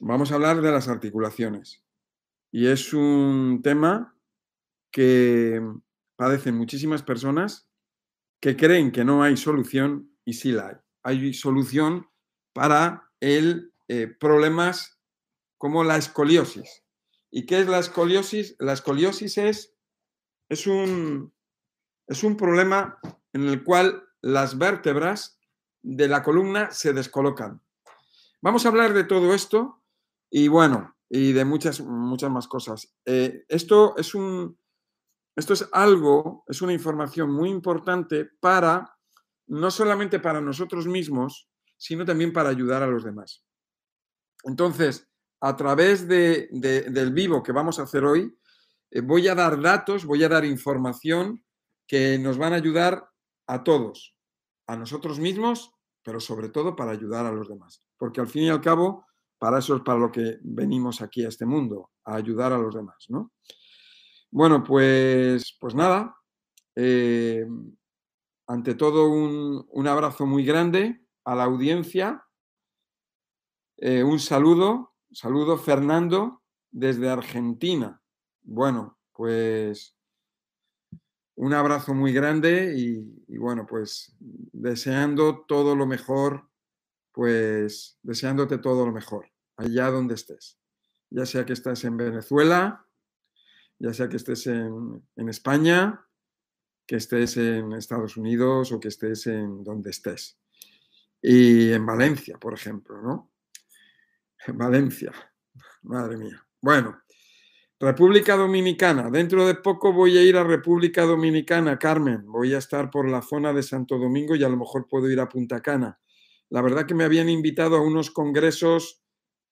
vamos a hablar de las articulaciones. Y es un tema que padecen muchísimas personas que creen que no hay solución y sí la hay. Hay solución para el eh, problemas como la escoliosis. ¿Y qué es la escoliosis? La escoliosis es, es, un, es un problema en el cual las vértebras de la columna se descolocan. Vamos a hablar de todo esto y bueno, y de muchas, muchas más cosas. Eh, esto, es un, esto es algo, es una información muy importante para, no solamente para nosotros mismos, sino también para ayudar a los demás. Entonces, a través de, del vivo que vamos a hacer hoy, eh, voy a dar datos, voy a dar información que nos van a ayudar a todos, a nosotros mismos, pero sobre todo para ayudar a los demás. Porque al fin y al cabo, para eso es para lo que venimos aquí a este mundo, a ayudar a los demás, ¿no? Bueno, pues, pues nada. Eh, ante todo, un, abrazo muy grande a la audiencia. Eh, un saludo, saludo Fernando desde Argentina. Bueno, pues un abrazo muy grande y, y, bueno, pues deseando todo lo mejor, pues deseándote todo lo mejor, allá donde estés. Ya sea que estés en Venezuela, ya sea que estés en, España, que estés en Estados Unidos o que estés en donde estés. Y en Valencia, por ejemplo, ¿no? Valencia, madre mía. Bueno, República Dominicana. Dentro de poco voy a ir a República Dominicana, Carmen. Voy a estar por la zona de Santo Domingo y a lo mejor puedo ir a Punta Cana. La verdad que me habían invitado a unos congresos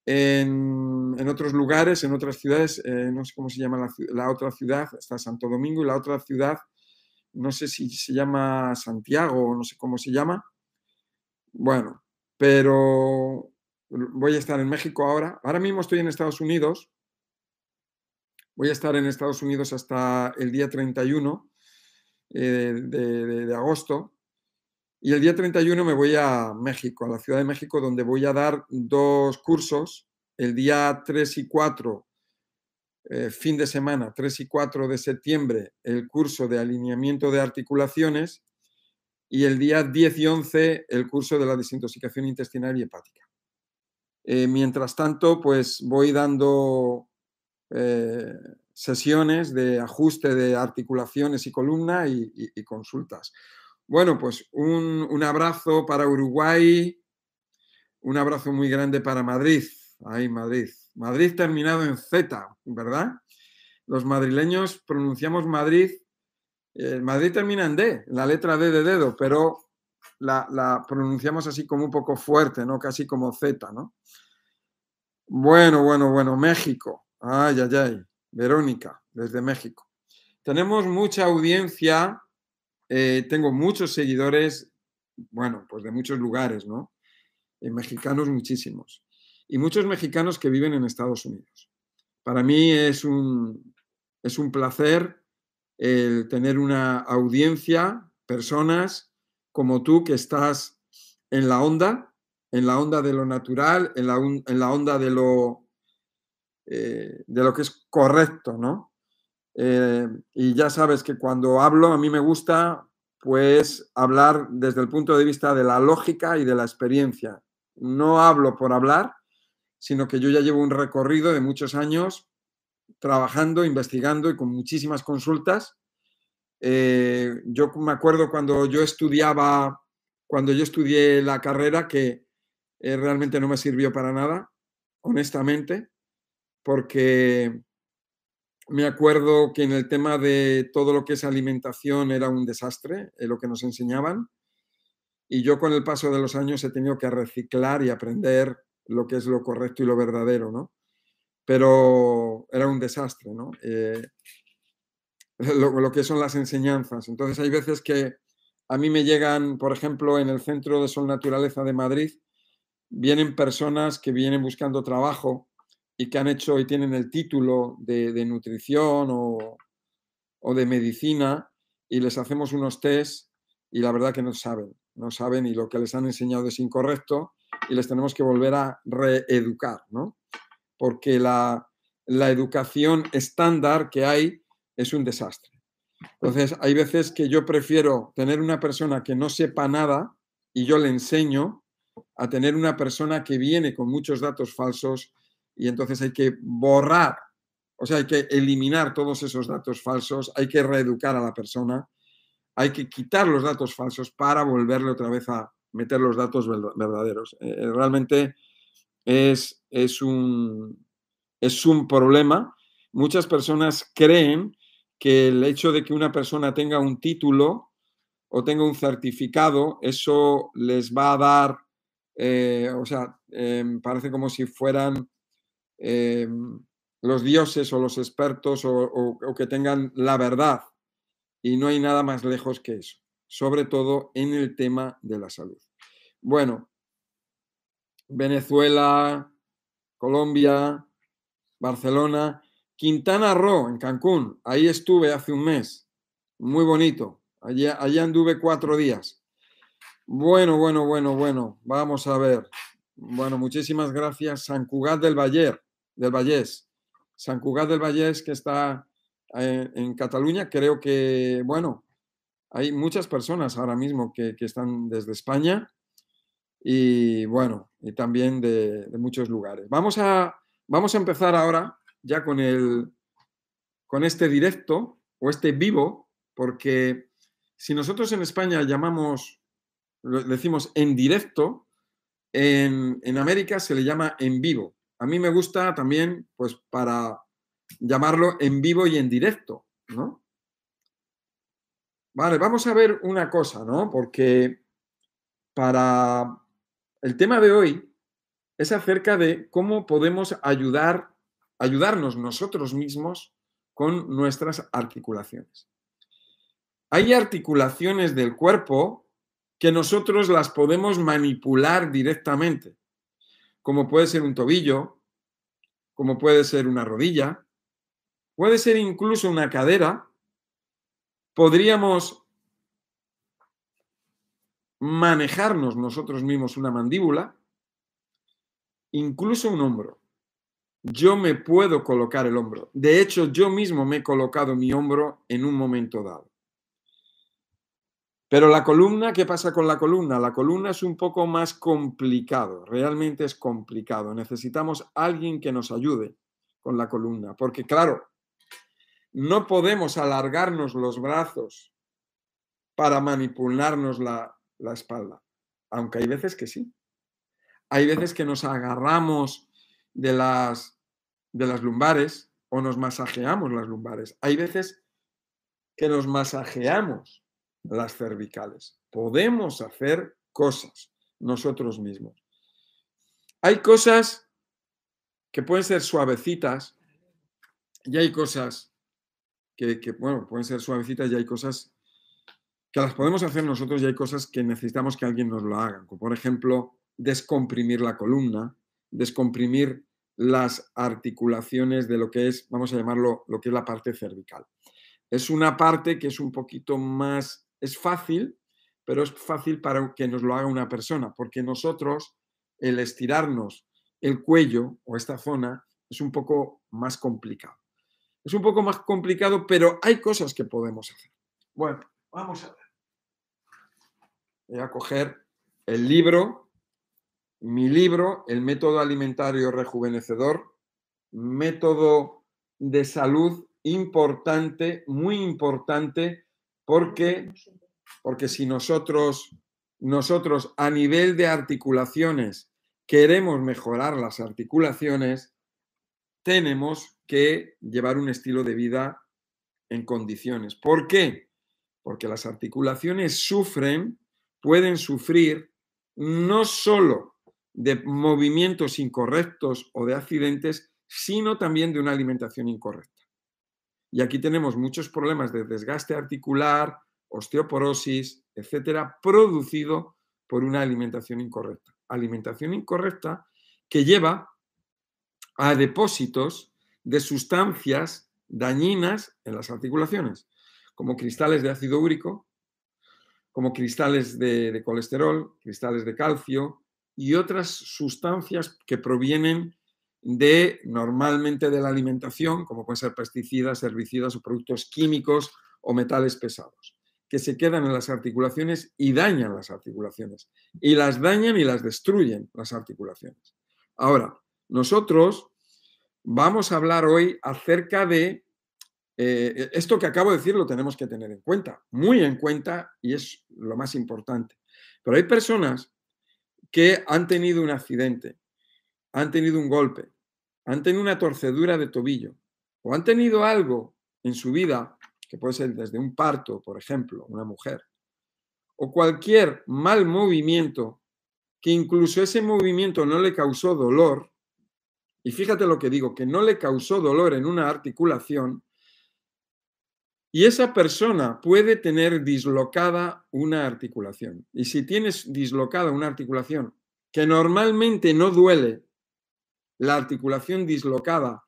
en, otros lugares, en otras ciudades, eh, no sé cómo se llama la, otra ciudad, está Santo Domingo y la otra ciudad, no sé si se llama Santiago o no sé cómo se llama. Bueno, pero voy a estar en México ahora. Ahora mismo estoy en Estados Unidos. Voy a estar en Estados Unidos hasta el día 31 eh, de agosto y el día 31 me voy a México, a la Ciudad de México, donde voy a dar dos cursos. El día 3 y 4, eh, fin de semana, 3 y 4 de septiembre, el curso de alineamiento de articulaciones. Y el día 10 y 11, el curso de la desintoxicación intestinal y hepática. Eh, mientras tanto, pues voy dando eh, sesiones de ajuste de articulaciones y columna y consultas. Bueno, pues un, abrazo para Uruguay, un abrazo muy grande para Madrid. Ay, Madrid. Madrid terminado en Z, ¿verdad? Los madrileños pronunciamos Madrid. Eh, Madrid termina en D, la letra D de dedo, pero la, la, pronunciamos así como un poco fuerte, ¿no? Casi como Z, ¿no? Bueno, bueno, bueno, México. Ay, ay, ay. Verónica, desde México. Tenemos mucha audiencia eh, tengo muchos seguidores, bueno, pues de muchos lugares, ¿no? Eh, mexicanos muchísimos. Y muchos mexicanos que viven en Estados Unidos. Para mí es un, es un placer el tener una audiencia, personas como tú que estás en la onda, en la onda de lo natural, en la, en la onda de lo, eh, de lo que es correcto, ¿no? Eh, y ya sabes que cuando hablo, a mí me gusta pues hablar desde el punto de vista de la lógica y de la experiencia. No hablo por hablar, sino que yo ya llevo un recorrido de muchos años trabajando, investigando y con muchísimas consultas. Eh, yo me acuerdo cuando yo estudiaba, cuando yo estudié la carrera, que eh, realmente no me sirvió para nada, honestamente, porque me acuerdo que en el tema de todo lo que es alimentación era un desastre, eh, lo que nos enseñaban. Y yo con el paso de los años he tenido que reciclar y aprender lo que es lo correcto y lo verdadero, ¿no? Pero era un desastre, ¿no? Eh, lo, lo, que son las enseñanzas. Entonces hay veces que a mí me llegan, por ejemplo, en el Centro de Sol Naturaleza de Madrid, vienen personas que vienen buscando trabajo y que han hecho y tienen el título de, nutrición o, de medicina y les hacemos unos test y la verdad que no saben. no saben y lo que les han enseñado es incorrecto y les tenemos que volver a reeducar, ¿no? Porque la, la educación estándar que hay es un desastre. Entonces, hay veces que yo prefiero tener una persona que no sepa nada y yo le enseño a tener una persona que viene con muchos datos falsos y entonces hay que borrar, o sea, hay que eliminar todos esos datos falsos, hay que reeducar a la persona, hay que quitar los datos falsos para volverle otra vez a meter los datos verdaderos. Eh, eh, realmente es, es, un, es un problema. Muchas personas creen que el hecho de que una persona tenga un título o tenga un certificado, eso les va a dar, eh, o sea, em, parece como si fueran em, los dioses o los expertos o, que tengan la verdad. Y no hay nada más lejos que eso, sobre todo en el tema de la salud. Bueno, Venezuela, Colombia, Barcelona, Quintana Roo, en Cancún, ahí estuve hace un mes, muy bonito, allá, allá anduve cuatro días. Bueno, bueno, bueno, bueno, vamos a ver. Bueno, muchísimas gracias. San Cugat del Valle, del Vallés. San Cugat del Vallés, que está en, en, Cataluña, creo que, bueno, hay muchas personas ahora mismo que, que están desde España y, bueno, y también de, de muchos lugares. Vamos a, vamos a empezar ahora ya con, el, con este directo o este vivo, porque si nosotros en España llamamos, decimos en directo, en, América se le llama en vivo. A mí me gusta también, pues, para llamarlo en vivo y en directo, ¿no? Vale, vamos a ver una cosa, ¿no? Porque para el tema de hoy es acerca de cómo podemos ayudar ayudarnos nosotros mismos con nuestras articulaciones. Hay articulaciones del cuerpo que nosotros las podemos manipular directamente, como puede ser un tobillo, como puede ser una rodilla, puede ser incluso una cadera. Podríamos manejarnos nosotros mismos una mandíbula, incluso un hombro yo me puedo colocar el hombro. De hecho, yo mismo me he colocado mi hombro en un momento dado. Pero la columna, ¿qué pasa con la columna? La columna es un poco más complicado, realmente es complicado. Necesitamos alguien que nos ayude con la columna, porque claro, no podemos alargarnos los brazos para manipularnos la, la espalda, aunque hay veces que sí. Hay veces que nos agarramos de las de las lumbares o nos masajeamos las lumbares. Hay veces que nos masajeamos las cervicales. Podemos hacer cosas nosotros mismos. Hay cosas que pueden ser suavecitas y hay cosas que, bueno, pueden ser suavecitas y hay cosas que las podemos hacer nosotros y hay cosas que necesitamos que alguien nos lo haga. Como por ejemplo, descomprimir la columna, descomprimir las articulaciones de lo que es, vamos a llamarlo, lo que es la parte cervical. Es una parte que es un poquito más, es fácil, pero es fácil para que nos lo haga una persona, porque nosotros, el estirarnos el cuello o esta zona es un poco más complicado. Es un poco más complicado, pero hay cosas que podemos hacer. Bueno, vamos a ver. Voy a coger el libro mi libro, El método alimentario rejuvenecedor, método de salud importante, muy importante, porque, porque si nosotros, nosotros a nivel de articulaciones queremos mejorar las articulaciones, tenemos que llevar un estilo de vida en condiciones. ¿Por qué? Porque las articulaciones sufren, pueden sufrir no solo de movimientos incorrectos o de accidentes, sino también de una alimentación incorrecta. Y aquí tenemos muchos problemas de desgaste articular, osteoporosis, etcétera, producido por una alimentación incorrecta. Alimentación incorrecta que lleva a depósitos de sustancias dañinas en las articulaciones, como cristales de ácido úrico, como cristales de, colesterol, cristales de calcio y otras sustancias que provienen de normalmente de la alimentación, como pueden ser pesticidas, herbicidas o productos químicos o metales pesados, que se quedan en las articulaciones y dañan las articulaciones. Y las dañan y las destruyen las articulaciones. Ahora, nosotros vamos a hablar hoy acerca de eh, esto que acabo de decir lo tenemos que tener en cuenta, muy en cuenta y es lo más importante. Pero hay personas que han tenido un accidente, han tenido un golpe, han tenido una torcedura de tobillo o han tenido algo en su vida, que puede ser desde un parto, por ejemplo, una mujer, o cualquier mal movimiento que incluso ese movimiento no le causó dolor, y fíjate lo que digo, que no le causó dolor en una articulación, y esa persona puede tener dislocada una articulación. Y si tienes dislocada una articulación que normalmente no duele, la articulación dislocada,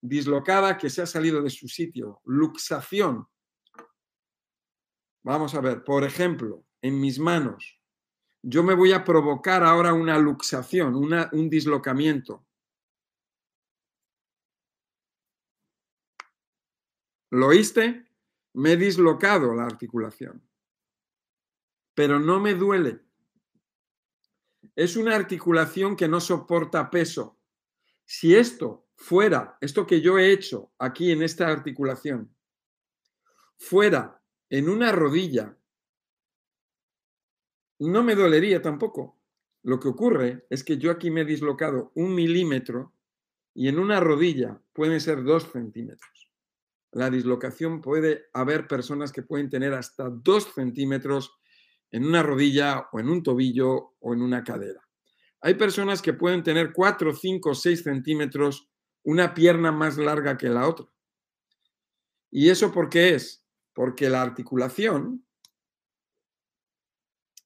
dislocada que se ha salido de su sitio, luxación. Vamos a ver, por ejemplo, en mis manos, yo me voy a provocar ahora una luxación, un dislocamiento. ¿Lo oíste? Me he dislocado la articulación, pero no me duele. Es una articulación que no soporta peso. Si esto fuera, esto que yo he hecho aquí en esta articulación, fuera en una rodilla, no me dolería tampoco. Lo que ocurre es que yo aquí me he dislocado un milímetro y en una rodilla pueden ser dos centímetros la dislocación puede haber personas que pueden tener hasta dos centímetros en una rodilla o en un tobillo o en una cadera. Hay personas que pueden tener 4, 5, 6 centímetros una pierna más larga que la otra. ¿Y eso por qué es? Porque la articulación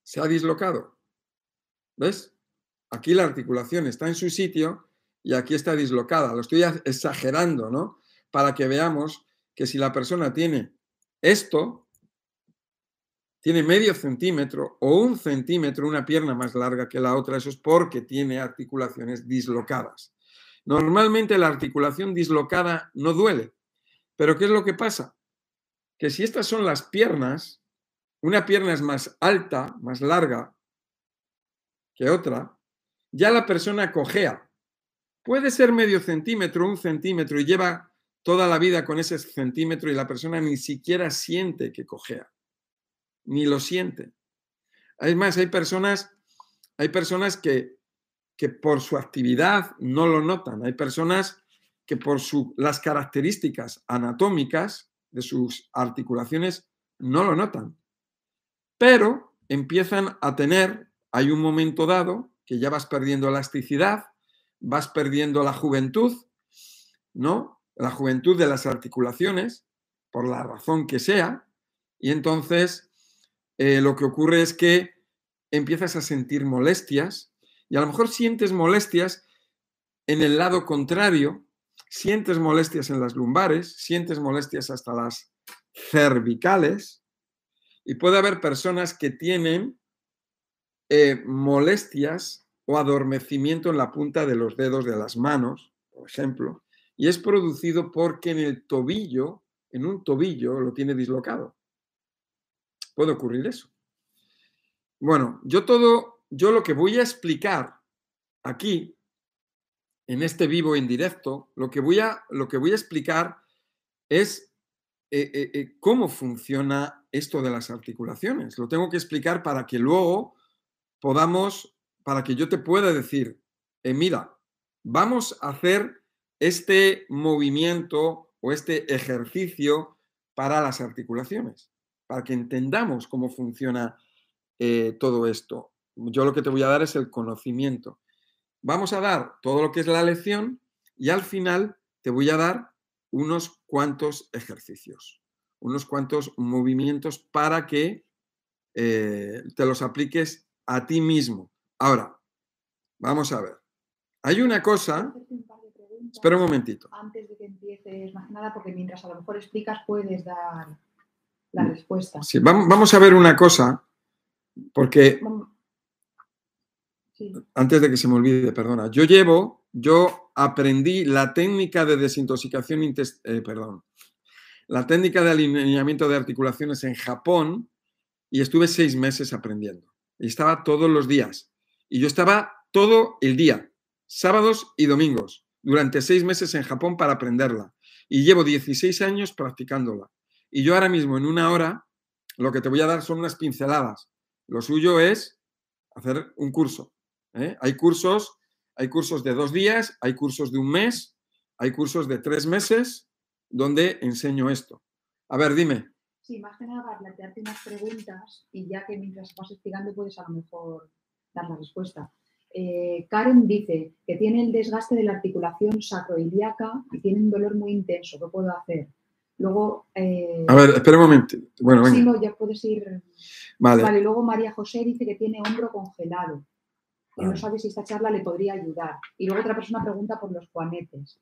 se ha dislocado. ¿Ves? Aquí la articulación está en su sitio y aquí está dislocada. Lo estoy exagerando, ¿no? Para que veamos que si la persona tiene esto, tiene medio centímetro o un centímetro, una pierna más larga que la otra, eso es porque tiene articulaciones dislocadas. Normalmente la articulación dislocada no duele, pero ¿qué es lo que pasa? Que si estas son las piernas, una pierna es más alta, más larga que otra, ya la persona cojea. Puede ser medio centímetro, un centímetro y lleva toda la vida con ese centímetro y la persona ni siquiera siente que cojea, ni lo siente. Además, hay personas, hay personas que, que por su actividad no lo notan. Hay personas que por su, las características anatómicas de sus articulaciones no lo notan. Pero empiezan a tener, hay un momento dado que ya vas perdiendo elasticidad, vas perdiendo la juventud, ¿no? la juventud de las articulaciones, por la razón que sea, y entonces eh, lo que ocurre es que empiezas a sentir molestias, y a lo mejor sientes molestias en el lado contrario, sientes molestias en las lumbares, sientes molestias hasta las cervicales, y puede haber personas que tienen eh, molestias o adormecimiento en la punta de los dedos de las manos, por ejemplo, y es producido porque en el tobillo, en un tobillo, lo tiene dislocado. Puede ocurrir eso. Bueno, yo todo, yo lo que voy a explicar aquí, en este vivo en directo, lo que voy a, lo que voy a explicar es eh, eh, eh, cómo funciona esto de las articulaciones. Lo tengo que explicar para que luego podamos, para que yo te pueda decir, mira, vamos a hacer este movimiento o este ejercicio para las articulaciones, para que entendamos cómo funciona eh, todo esto. Yo lo que te voy a dar es el conocimiento. Vamos a dar todo lo que es la lección y al final te voy a dar unos cuantos ejercicios, unos cuantos movimientos para que eh, te los apliques a ti mismo. Ahora, vamos a ver. Hay una cosa Espera un momentito. Antes de que empieces, más nada, porque mientras a lo mejor explicas puedes dar la respuesta. Sí, vam- vamos a ver una cosa, porque Sí. antes de que se me olvide, perdona, yo llevo, yo aprendí la técnica de desintoxicación, eh, perdón, la técnica de alineamiento de articulaciones en Japón y estuve seis meses aprendiendo. Y estaba todos los días. Y yo estaba todo el día, sábados y domingos, durante seis meses en Japón para aprenderla. Y llevo 16 años practicándola. Y yo ahora mismo, en una hora, lo que te voy a dar son unas pinceladas. Lo suyo es hacer un curso. ¿eh? Hay cursos, hay cursos de dos días, hay cursos de un mes, hay cursos de tres meses donde enseño esto. A ver, dime. Sí, más que nada plantearte unas preguntas y ya que mientras vas explicando puedes a lo mejor dar la respuesta. Eh, Karen dice que tiene el desgaste de la articulación sacroiliaca y tiene un dolor muy intenso. ¿Qué puedo hacer? Luego. eh, A ver, espera un momento. Bueno, sí, venga. no, ya puedes ir. Vale. Vale, luego María José dice que tiene hombro congelado. Y no sabe si esta charla le podría ayudar. Y luego otra persona pregunta por los juanetes.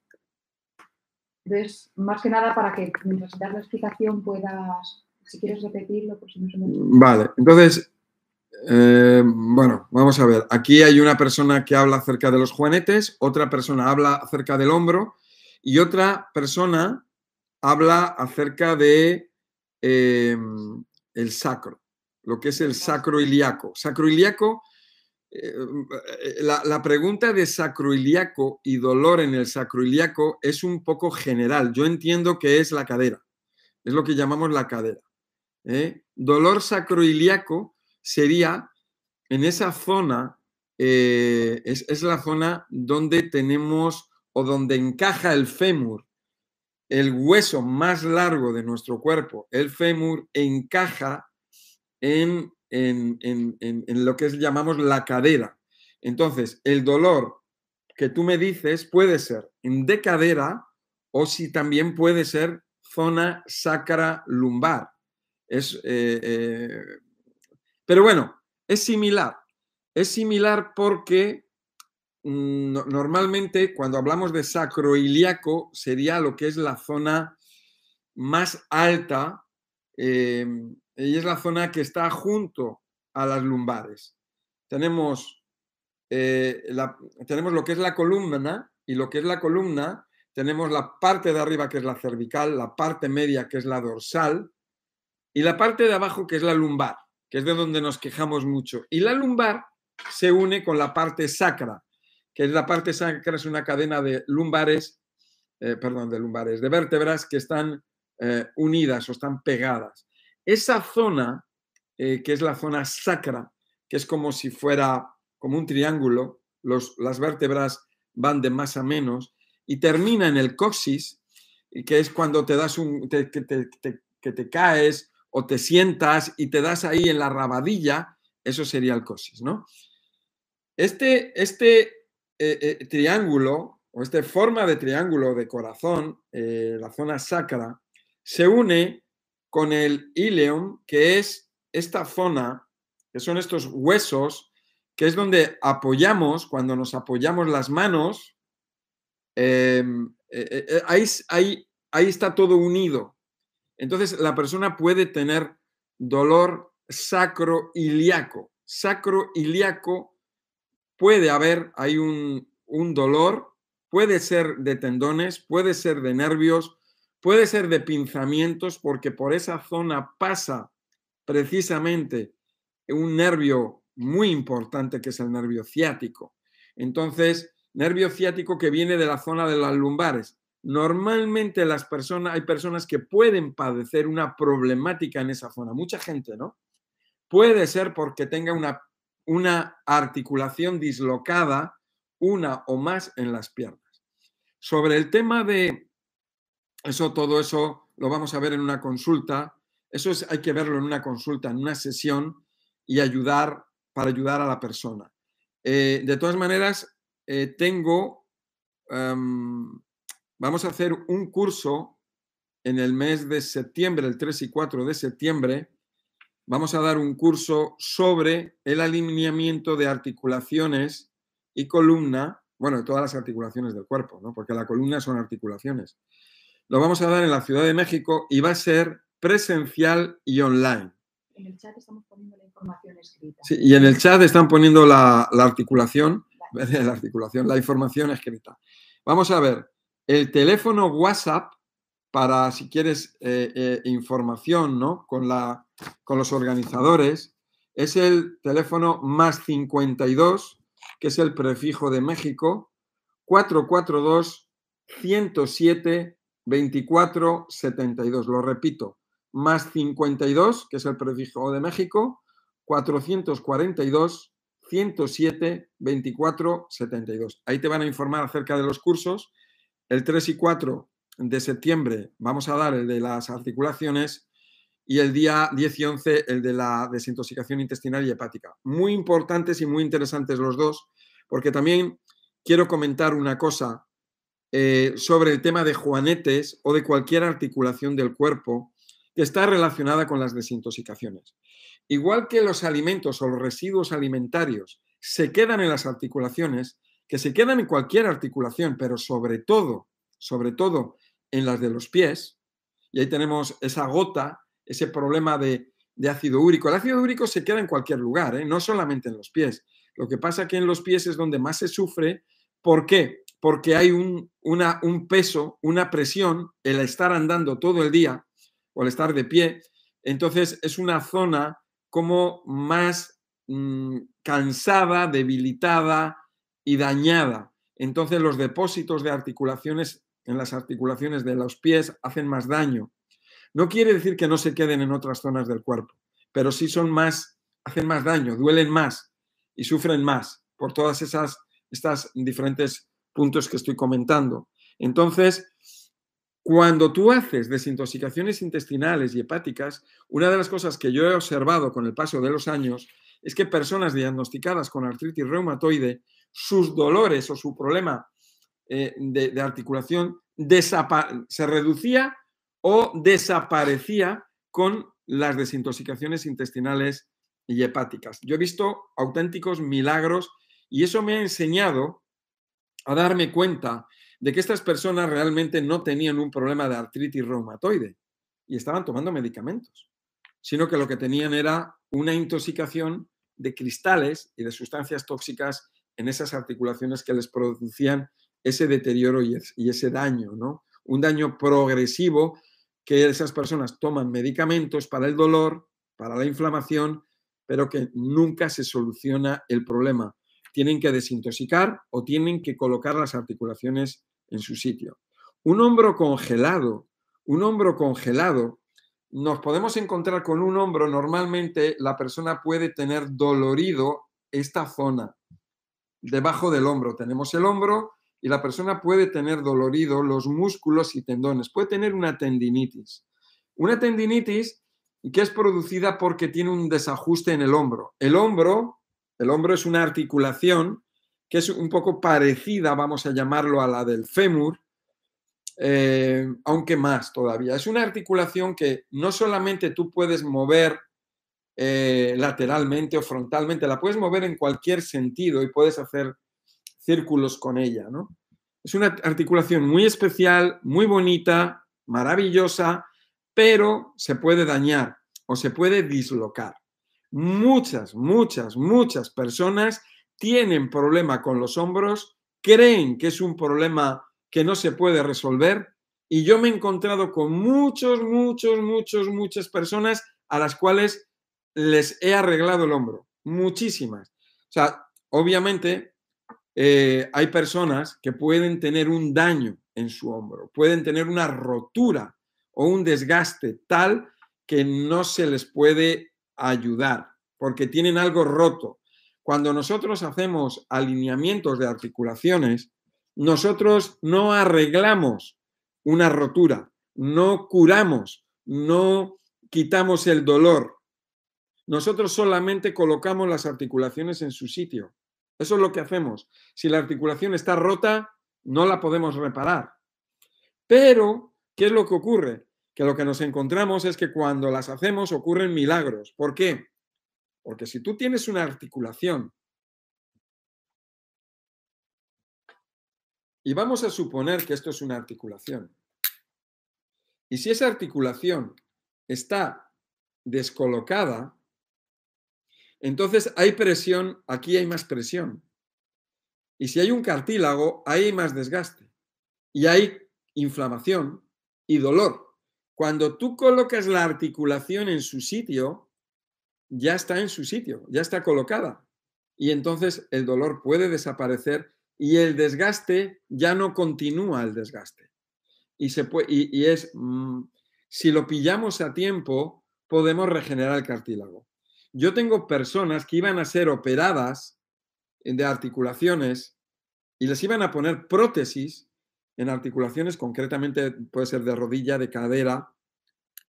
Entonces, más que nada para que mientras das la explicación puedas, si quieres repetirlo, por si no se me Vale, entonces, eh, bueno, vamos a ver. Aquí hay una persona que habla acerca de los juanetes, otra persona habla acerca del hombro y otra persona habla acerca de eh, el sacro, lo que es el sacro ilíaco. Sacro ilíaco, eh, la, la pregunta de sacroiliaco y dolor en el sacroiliaco es un poco general. Yo entiendo que es la cadera, es lo que llamamos la cadera. ¿eh? Dolor sacroiliaco sería en esa zona, eh, es, es la zona donde tenemos o donde encaja el fémur, el hueso más largo de nuestro cuerpo. El fémur encaja en, en, en, en, lo que llamamos la cadera. Entonces, el dolor que tú me dices puede ser de cadera o si también puede ser zona sacra lumbar. Es, eh, eh, pero bueno, es similar. Es similar porque no- normalmente cuando hablamos de sacroiliaco sería lo que es la zona más alta eh, y es la zona que está junto a las lumbares. Tenemos, eh, tenemos lo que es la columna y lo que es la columna, tenemos la parte de arriba que es la cervical, la parte media que es la dorsal y la parte de abajo que es la lumbar, que es de donde nos quejamos mucho. Y la lumbar se une con la parte sacra, que es la parte sacra, es una cadena de lumbares, eh, perdón, de lumbares, de vértebras que están eh, unidas o están pegadas. Esa zona, eh, que es la zona sacra, que es como si fuera como un triángulo, las vértebras van de más a menos y termina en el coxis, que es cuando te das un, que te caes o te sientas y te das ahí en la rabadilla, eso sería el coxis, ¿no? Este, este eh, eh, triángulo o esta forma de triángulo de corazón, eh, la zona sacra, se une con el ileum, que es esta zona, que son estos huesos, que es donde apoyamos, cuando nos apoyamos las manos, eh, ahí, ahí, ahí está todo unido. Entonces la persona puede tener dolor sacroiliaco. Sacroiliaco puede haber, hay un, un dolor, puede ser de tendones, puede ser de nervios, puede ser de pinzamientos, porque por esa zona pasa precisamente un nervio muy importante que es el nervio ciático. Entonces, nervio ciático que viene de la zona de las lumbares. Normalmente las personas, hay personas que pueden padecer una problemática en esa zona, mucha gente, ¿no? Puede ser porque tenga una, una articulación dislocada, una o más en las piernas. Sobre el tema de eso, todo eso lo vamos a ver en una consulta. Eso es, hay que verlo en una consulta, en una sesión y ayudar para ayudar a la persona. Eh, de todas maneras, eh, tengo, um, vamos a hacer un curso en el mes de septiembre, el 3 y 4 de septiembre. Vamos a dar un curso sobre el alineamiento de articulaciones y columna, bueno, de todas las articulaciones del cuerpo, ¿no? porque la columna son articulaciones. Lo vamos a dar en la Ciudad de México y va a ser presencial y online. En el chat estamos poniendo la información escrita. Sí, y en el chat están poniendo la, la articulación, la articulación, la información escrita. Vamos a ver, el teléfono WhatsApp para si quieres eh, eh, información ¿no? con, la, con los organizadores es el teléfono más 52, que es el prefijo de México, 442 107 24 72. Lo repito, más 52, que es el prefijo de México, 442 107 24 72. Ahí te van a informar acerca de los cursos. El 3 y 4 de septiembre vamos a dar el de las articulaciones y el día 10 y 11 el de la desintoxicación intestinal y hepática. Muy importantes y muy interesantes los dos, porque también quiero comentar una cosa eh, sobre el tema de juanetes o de cualquier articulación del cuerpo que está relacionada con las desintoxicaciones. Igual que los alimentos o los residuos alimentarios se quedan en las articulaciones, que se quedan en cualquier articulación, pero sobre todo, sobre todo en las de los pies, y ahí tenemos esa gota, ese problema de, ácido úrico. El ácido úrico se queda en cualquier lugar, ¿eh? no solamente en los pies. Lo que pasa que en los pies es donde más se sufre. ¿Por qué? Porque hay un, un peso, una presión, el estar andando todo el día o el estar de pie. Entonces es una zona como más mm, cansada, debilitada y dañada. Entonces los depósitos de articulaciones en las articulaciones de los pies hacen más daño. No quiere decir que no se queden en otras zonas del cuerpo, pero sí son más, hacen más daño, duelen más y sufren más por todas esas estas diferentes puntos que estoy comentando. Entonces, cuando tú haces desintoxicaciones intestinales y hepáticas, una de las cosas que yo he observado con el paso de los años es que personas diagnosticadas con artritis reumatoide, sus dolores o su problema eh, de, articulación se reducía o desaparecía con las desintoxicaciones intestinales y hepáticas. Yo he visto auténticos milagros y eso me ha enseñado a darme cuenta de que estas personas realmente no tenían un problema de artritis reumatoide y estaban tomando medicamentos, sino que lo que tenían era una intoxicación de cristales y de sustancias tóxicas en esas articulaciones que les producían ese deterioro y, ese daño, ¿no? Un daño progresivo que esas personas toman medicamentos para el dolor, para la inflamación, pero que nunca se soluciona el problema. Tienen que desintoxicar o tienen que colocar las articulaciones en su sitio. Un hombro congelado, un hombro congelado, nos podemos encontrar con un hombro, normalmente la persona puede tener dolorido esta zona. Debajo del hombro tenemos el hombro y la persona puede tener dolorido los músculos y tendones, puede tener una tendinitis. Una tendinitis que es producida porque tiene un desajuste en el hombro. El hombro, el hombro es una articulación que es un poco parecida, vamos a llamarlo, a la del fémur, eh, aunque más todavía. Es una articulación que no solamente tú puedes mover eh, lateralmente o frontalmente, la puedes mover en cualquier sentido y puedes hacer círculos con ella, ¿no? Es una articulación muy especial, muy bonita, maravillosa, pero se puede dañar o se puede dislocar. Muchas, muchas, muchas personas tienen problema con los hombros, creen que es un problema que no se puede resolver y yo me he encontrado con muchos, muchos, muchos, muchas personas a las cuales les he arreglado el hombro. Muchísimas. O sea, obviamente eh, hay personas que pueden tener un daño en su hombro, pueden tener una rotura o un desgaste tal que no se les puede ayudar porque tienen algo roto. Cuando nosotros hacemos alineamientos de articulaciones, nosotros no arreglamos una rotura, no curamos, no quitamos el dolor. Nosotros solamente colocamos las articulaciones en su sitio. Eso es lo que hacemos. Si la articulación está rota, no la podemos reparar. Pero, ¿qué es lo que ocurre? Que lo que nos encontramos es que cuando las hacemos ocurren milagros. ¿Por qué? Porque si tú tienes una articulación y vamos a suponer que esto es una articulación, y si esa articulación está descolocada, entonces hay presión, aquí hay más presión. Y si hay un cartílago, hay más desgaste. Y hay inflamación y dolor. Cuando tú colocas la articulación en su sitio, ya está en su sitio, ya está colocada. Y entonces el dolor puede desaparecer y el desgaste ya no continúa el desgaste. Y, se puede, y, es, mm, si lo pillamos a tiempo, podemos regenerar el cartílago. Yo tengo personas que iban a ser operadas de articulaciones y les iban a poner prótesis en articulaciones, concretamente puede ser de rodilla, de cadera,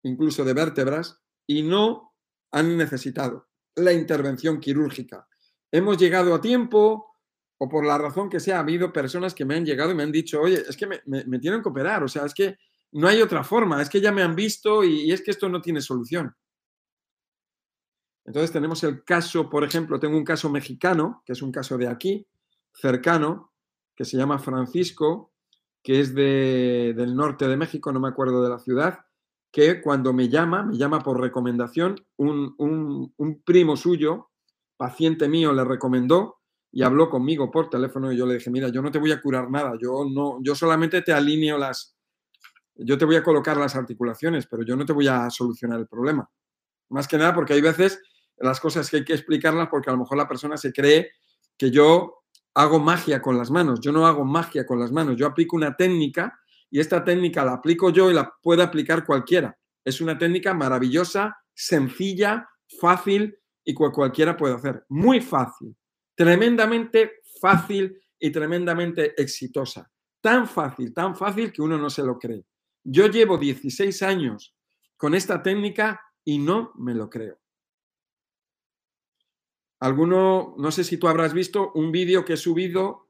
incluso de vértebras, y no han necesitado la intervención quirúrgica. Hemos llegado a tiempo o por la razón que sea, ha habido personas que me han llegado y me han dicho, oye, es que me, tienen que operar, o sea, es que no hay otra forma, es que ya me han visto y, y es que esto no tiene solución. Entonces tenemos el caso, por ejemplo, tengo un caso mexicano, que es un caso de aquí, cercano, que se llama Francisco, que es del norte de México, no me acuerdo de la ciudad, que cuando me llama, me llama por recomendación, un, primo suyo, paciente mío, le recomendó y habló conmigo por teléfono y yo le dije, mira, yo no te voy a curar nada, yo, no, yo solamente te alineo las, yo te voy a colocar las articulaciones, pero yo no te voy a solucionar el problema. Más que nada porque hay veces las cosas que hay que explicarlas porque a lo mejor la persona se cree que yo hago magia con las manos. Yo no hago magia con las manos. Yo aplico una técnica y esta técnica la aplico yo y la puede aplicar cualquiera. Es una técnica maravillosa, sencilla, fácil y que cualquiera puede hacer. Muy fácil, tremendamente fácil y tremendamente exitosa. Tan fácil, tan fácil que uno no se lo cree. Yo llevo 16 años con esta técnica y no me lo creo. Alguno, no sé si tú habrás visto un vídeo que he subido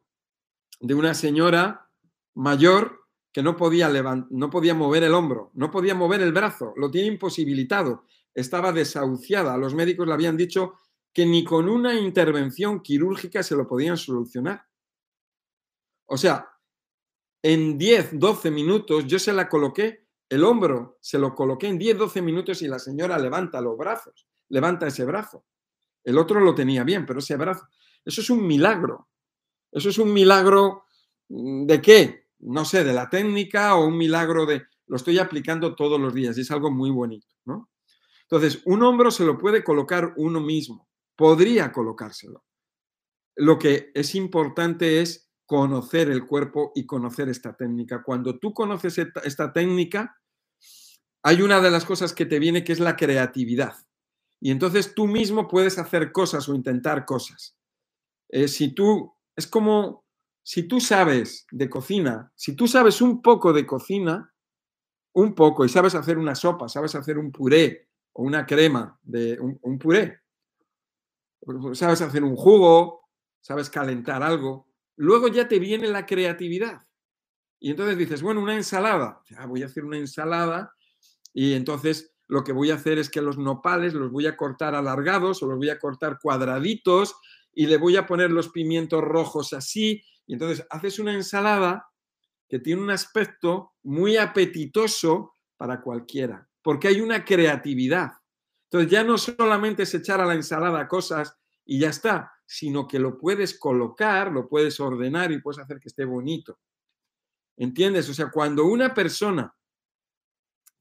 de una señora mayor que no podía, no podía mover el hombro, no podía mover el brazo, lo tiene imposibilitado, estaba desahuciada. Los médicos le habían dicho que ni con una intervención quirúrgica se lo podían solucionar. O sea, en 10, 12 minutos yo se la coloqué, el hombro se lo coloqué en 10, 12 minutos y la señora levanta los brazos, levanta ese brazo. El otro lo tenía bien, pero ese brazo, eso es un milagro. Eso es un milagro mm, de qué? No sé, de la técnica o un milagro de, lo estoy aplicando todos los días y es algo muy bonito, ¿no? Entonces, un hombro se lo puede colocar uno mismo, podría colocárselo. Lo que es importante es conocer el cuerpo y conocer esta técnica. Cuando tú conoces esta técnica, hay una de las cosas que te viene que es la creatividad. Y entonces tú mismo puedes hacer cosas o intentar cosas. Eh, si tú, es como si tú sabes de cocina, si tú sabes un poco de cocina, un poco, y sabes hacer una sopa, sabes hacer un puré o una crema de un, puré, sabes hacer un jugo, sabes calentar algo, luego ya te viene la creatividad. Y entonces dices, bueno, una ensalada, ya voy a hacer una ensalada y entonces lo que voy a hacer es que los nopales los voy a cortar alargados o los voy a cortar cuadraditos y le voy a poner los pimientos rojos así. Y entonces haces una ensalada que tiene un aspecto muy apetitoso para cualquiera, porque hay una creatividad. Entonces ya no solamente es echar a la ensalada cosas y ya está, sino que lo puedes colocar, lo puedes ordenar y puedes hacer que esté bonito. ¿Entiendes? O sea, cuando una persona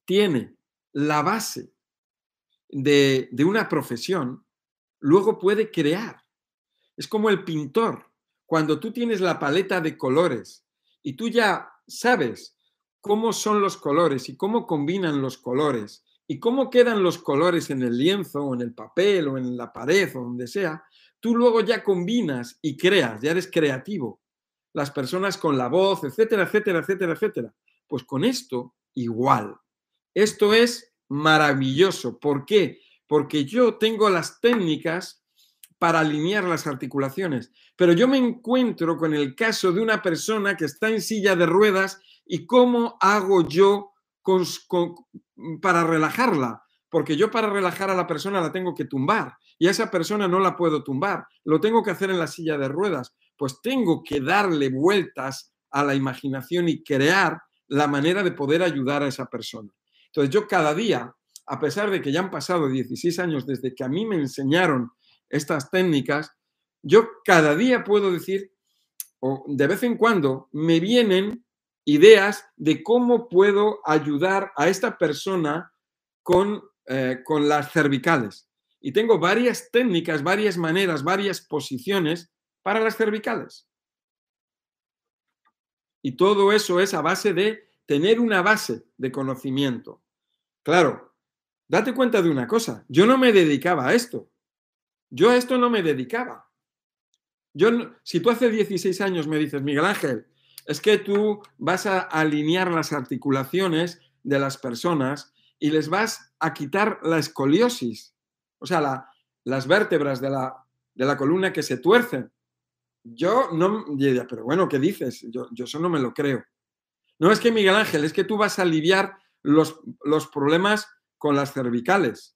tiene la base de, una profesión, luego puede crear. Es como el pintor. Cuando tú tienes la paleta de colores y tú ya sabes cómo son los colores y cómo combinan los colores y cómo quedan los colores en el lienzo o en el papel o en la pared o donde sea, tú luego ya combinas y creas, ya eres creativo. Las personas con la voz, etcétera, etcétera, etcétera, etcétera. Pues con esto igual. Esto es maravilloso. ¿Por qué? Porque yo tengo las técnicas para alinear las articulaciones, pero yo me encuentro con el caso de una persona que está en silla de ruedas y cómo hago yo para relajarla, porque yo para relajar a la persona la tengo que tumbar y a esa persona no la puedo tumbar, lo tengo que hacer en la silla de ruedas, pues tengo que darle vueltas a la imaginación y crear la manera de poder ayudar a esa persona. Entonces yo cada día a pesar de que ya han pasado 16 años desde que a mí me enseñaron estas técnicas, yo cada día puedo decir, o de vez en cuando, me vienen ideas de cómo puedo ayudar a esta persona con, eh, con las cervicales. Y tengo varias técnicas, varias maneras, varias posiciones para las cervicales. Y todo eso es a base de tener una base de conocimiento. Claro, date cuenta de una cosa, yo no me dedicaba a esto. Yo a esto no me dedicaba. Yo, si tú hace 16 años me dices, Miguel Ángel, es que tú vas a alinear las articulaciones de las personas y les vas a quitar la escoliosis, o sea, las vértebras de la, de la columna que se tuercen. Yo no, pero bueno, ¿qué dices? Yo, yo, eso no me lo creo. No es que Miguel Ángel, es que tú vas a aliviar los, los problemas con las cervicales.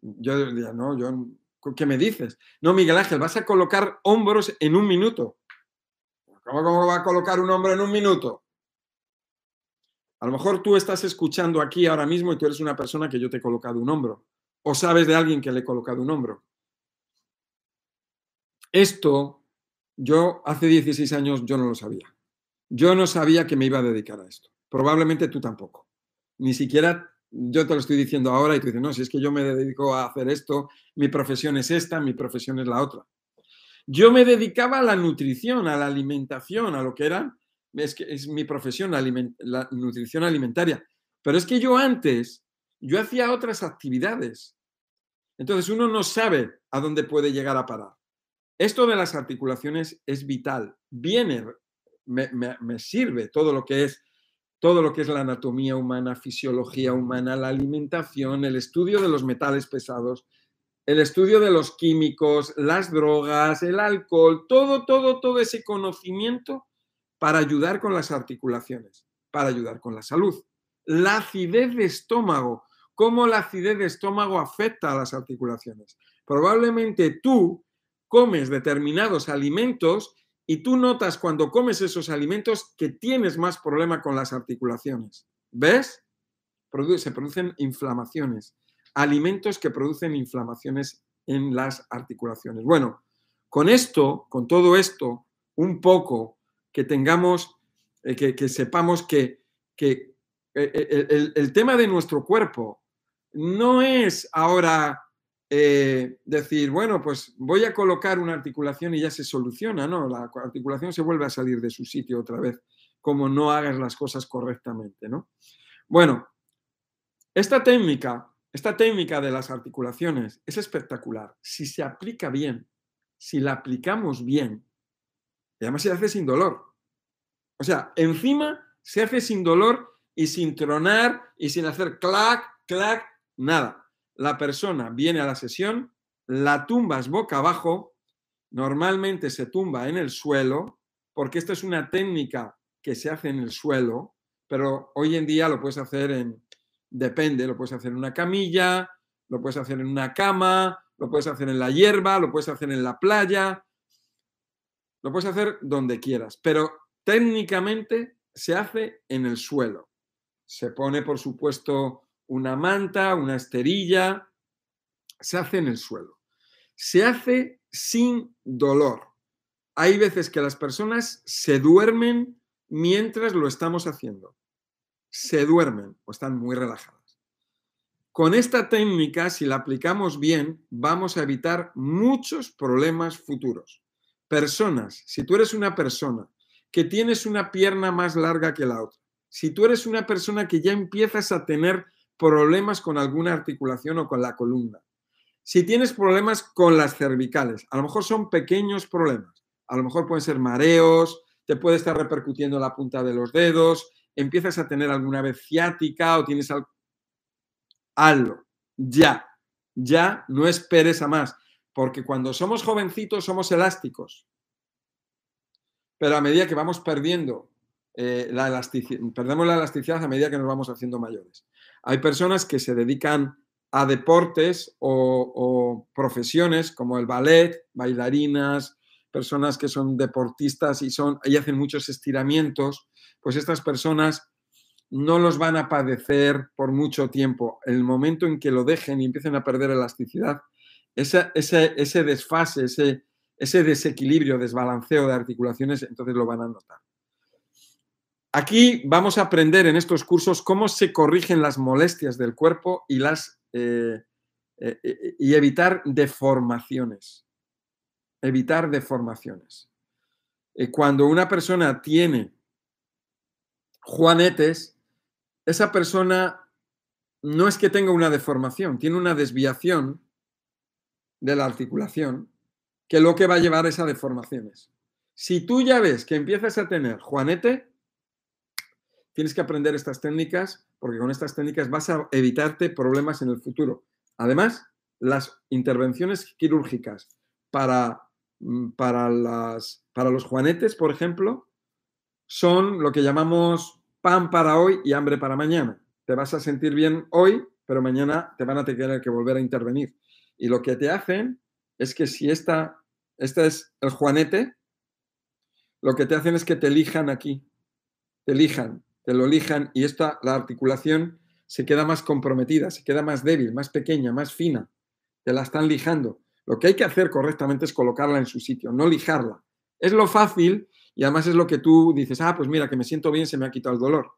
Yo diría, no, yo, ¿qué me dices? No, Miguel Ángel, vas a colocar hombros en un minuto. ¿Cómo, ¿Cómo va a colocar un hombro en un minuto? A lo mejor tú estás escuchando aquí ahora mismo y tú eres una persona que yo te he colocado un hombro. O sabes de alguien que le he colocado un hombro. Esto yo hace 16 años yo no lo sabía. Yo no sabía que me iba a dedicar a esto. Probablemente tú tampoco. Ni siquiera yo te lo estoy diciendo ahora y tú dices, no, si es que yo me dedico a hacer esto, mi profesión es esta, mi profesión es la otra. Yo me dedicaba a la nutrición, a la alimentación, a lo que era, es, mi profesión, la, la nutrición alimentaria. Pero es que yo antes, yo hacía otras actividades. Entonces uno no sabe a dónde puede llegar a parar. Esto de las articulaciones es vital. Viene, me, sirve todo lo que es todo lo que es la anatomía humana, fisiología humana, la alimentación, el estudio de los metales pesados, el estudio de los químicos, las drogas, el alcohol, todo, todo, todo ese conocimiento para ayudar con las articulaciones, para ayudar con la salud. La acidez de estómago, cómo la acidez de estómago afecta a las articulaciones. Probablemente tú comes determinados alimentos y tú notas cuando comes esos alimentos que tienes más problema con las articulaciones. ¿Ves? se producen inflamaciones. Alimentos que producen inflamaciones en las articulaciones. Bueno, con esto, con todo esto, un poco que tengamos, eh, que, sepamos que, eh, el, el tema de nuestro cuerpo no es ahora eh, decir, bueno, pues voy a colocar una articulación y ya se soluciona, ¿no? La articulación se vuelve a salir de su sitio otra vez, como no hagas las cosas correctamente, ¿no? Bueno, esta técnica, esta técnica de las articulaciones es espectacular. Si se aplica bien, si la aplicamos bien, y además se hace sin dolor. O sea, encima se hace sin dolor y sin tronar y sin hacer clac, clac, nada la persona viene a la sesión, la tumbas boca abajo, normalmente se tumba en el suelo, porque esta es una técnica que se hace en el suelo, pero hoy en día lo puedes hacer en, depende, lo puedes hacer en una camilla, lo puedes hacer en una cama, lo puedes hacer en la hierba, lo puedes hacer en la playa, lo puedes hacer donde quieras, pero técnicamente se hace en el suelo. Se pone, por supuesto, una manta, una esterilla, se hace en el suelo. Se hace sin dolor. Hay veces que las personas se duermen mientras lo estamos haciendo. Se duermen o están muy relajadas. Con esta técnica, si la aplicamos bien, vamos a evitar muchos problemas futuros. Personas, si tú eres una persona que tienes una pierna más larga que la otra, si tú eres una persona que ya empiezas a tener problemas con alguna articulación o con la columna. Si tienes problemas con las cervicales, a lo mejor son pequeños problemas, a lo mejor pueden ser mareos, te puede estar repercutiendo la punta de los dedos, empiezas a tener alguna vez ciática o tienes algo. Hazlo, ya, ya, no esperes a más, porque cuando somos jovencitos somos elásticos, pero a medida que vamos perdiendo eh, la elasticidad, perdemos la elasticidad a medida que nos vamos haciendo mayores. Hay personas que se dedican a deportes o, profesiones como el ballet, bailarinas, personas que son deportistas y, son, y hacen muchos estiramientos, pues estas personas no los van a padecer por mucho tiempo. El momento en que lo dejen y empiecen a perder elasticidad, ese, desfase, ese desequilibrio, desbalanceo de articulaciones, entonces lo van a notar. Aquí vamos a aprender en estos cursos cómo se corrigen las molestias del cuerpo y, las, eh, eh, eh, y evitar deformaciones. Evitar deformaciones. cuando una persona tiene juanetes, esa persona no es que tenga una deformación, tiene una desviación de la articulación que lo que va a llevar es a deformaciones. Si tú ya ves que empiezas a tener juanete, tienes que aprender estas técnicas porque con estas técnicas vas a evitarte problemas en el futuro. Además, las intervenciones quirúrgicas para, mm, para, las, para los juanetes, por ejemplo, son lo que llamamos pan para hoy y hambre para mañana. Te vas a sentir bien hoy, pero mañana te van a tener que volver a intervenir. Y lo que te hacen es que si esta, este es el juanete, lo que te hacen es que te lijan aquí, te lijan, te lo lijan y esta, la articulación se queda más comprometida, se queda más débil, más pequeña, más fina, te la están lijando. Lo que hay que hacer correctamente es colocarla en su sitio, no lijarla. Es lo fácil y además es lo que tú dices, ah, pues mira, que me siento bien, se me ha quitado el dolor.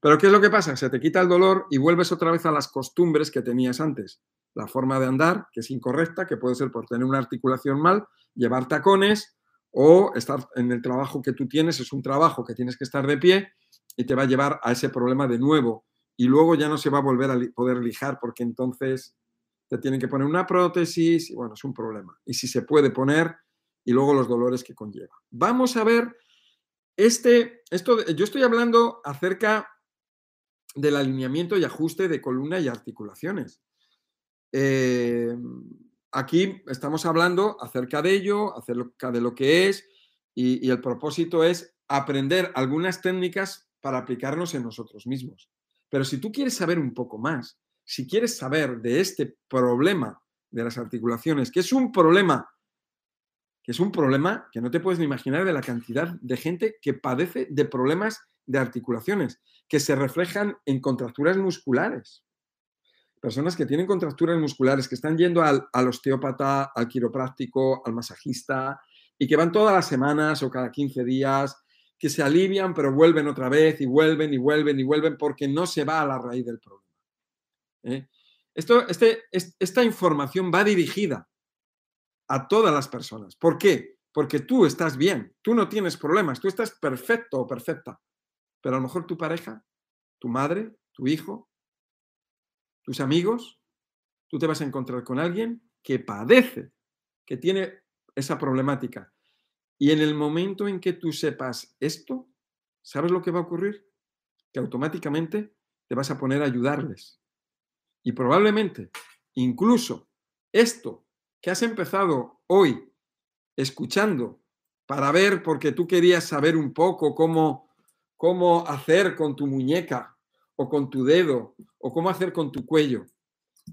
Pero ¿qué es lo que pasa? Se te quita el dolor y vuelves otra vez a las costumbres que tenías antes la forma de andar, que es incorrecta, que puede ser por tener una articulación mal, llevar tacones o estar en el trabajo que tú tienes, es un trabajo que tienes que estar de pie y te va a llevar a ese problema de nuevo. Y luego ya no se va a volver a poder lijar porque entonces te tienen que poner una prótesis y bueno, es un problema. Y si se puede poner y luego los dolores que conlleva. Vamos a ver este, esto, yo estoy hablando acerca del alineamiento y ajuste de columna y articulaciones. Eh, aquí estamos hablando acerca de ello, acerca de lo que es, y, el propósito es aprender algunas técnicas para aplicarnos en nosotros mismos. Pero si tú quieres saber un poco más, si quieres saber de este problema de las articulaciones, que es un problema, que es un problema que no te puedes ni imaginar de la cantidad de gente que padece de problemas de articulaciones, que se reflejan en contracturas musculares personas que tienen contracturas musculares, que están yendo al, osteópata, al quiropráctico, al masajista, y que van todas las semanas o cada 15 días, que se alivian, pero vuelven otra vez y vuelven y vuelven y vuelven porque no se va a la raíz del problema. ¿eh? Este, esta información va dirigida a todas las personas. ¿Por qué? Porque tú estás bien, tú no tienes problemas, tú estás perfecto o perfecta, pero a lo mejor tu pareja, tu madre, tu hijo, tus amigos, tú te vas a encontrar con alguien que padece, que tiene esa problemática. Y en el momento en que tú sepas esto, ¿sabes lo que va a ocurrir? Que automáticamente te vas a poner a ayudarles. Y probablemente, incluso esto que has empezado hoy escuchando para ver, porque tú querías saber un poco cómo, cómo hacer con tu muñeca o con tu dedo o cómo hacer con tu cuello,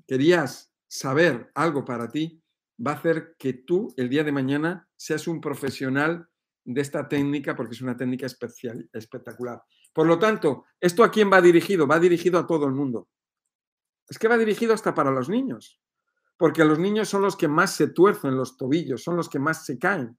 querías saber algo para ti, va a hacer que tú el día de mañana seas un profesional de esta técnica porque es una técnica especial, espectacular. Por lo tanto, ¿esto a quién va dirigido? Va dirigido a todo el mundo. Es que va dirigido hasta para los niños, porque los niños son los que más se tuercen los tobillos, son los que más se caen.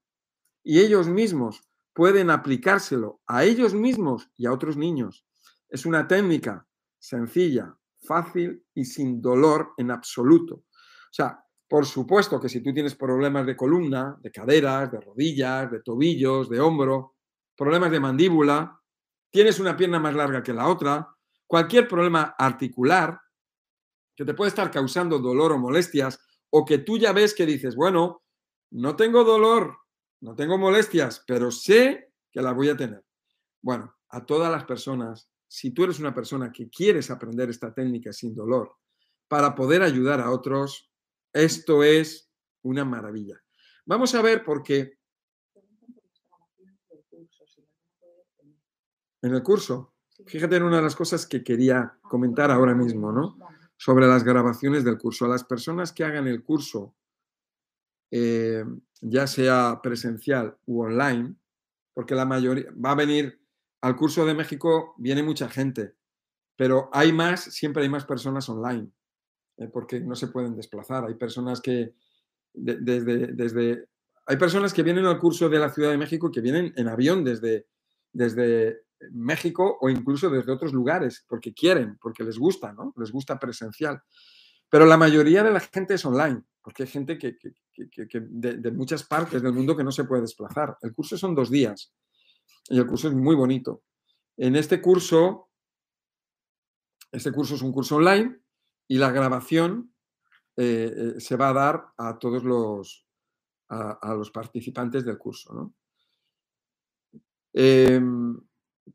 Y ellos mismos pueden aplicárselo a ellos mismos y a otros niños. Es una técnica sencilla, fácil y sin dolor en absoluto. O sea, por supuesto que si tú tienes problemas de columna, de caderas, de rodillas, de tobillos, de hombro, problemas de mandíbula, tienes una pierna más larga que la otra, cualquier problema articular que te puede estar causando dolor o molestias, o que tú ya ves que dices, bueno, no tengo dolor, no tengo molestias, pero sé que las voy a tener. Bueno, a todas las personas si tú eres una persona que quieres aprender esta técnica sin dolor para poder ayudar a otros, esto es una maravilla. Vamos a ver por qué. En el curso, fíjate en una de las cosas que quería comentar ahora mismo, ¿no? Sobre las grabaciones del curso. A las personas que hagan el curso, eh, ya sea presencial u online, porque la mayoría va a venir al curso de México viene mucha gente, pero hay más, siempre hay más personas online, eh, porque no se pueden desplazar. Hay personas que desde, desde, hay personas que vienen al curso de la Ciudad de México que vienen en avión desde, desde México o incluso desde otros lugares, porque quieren, porque les gusta, ¿no? Les gusta presencial. Pero la mayoría de la gente es online, porque hay gente que, de, muchas partes del mundo que no se puede desplazar. El curso son dos días y el curso es muy bonito. En este curso, este curso es un curso online y la grabación eh, eh, se va a dar a todos los, a, los participantes del curso. ¿no? Em,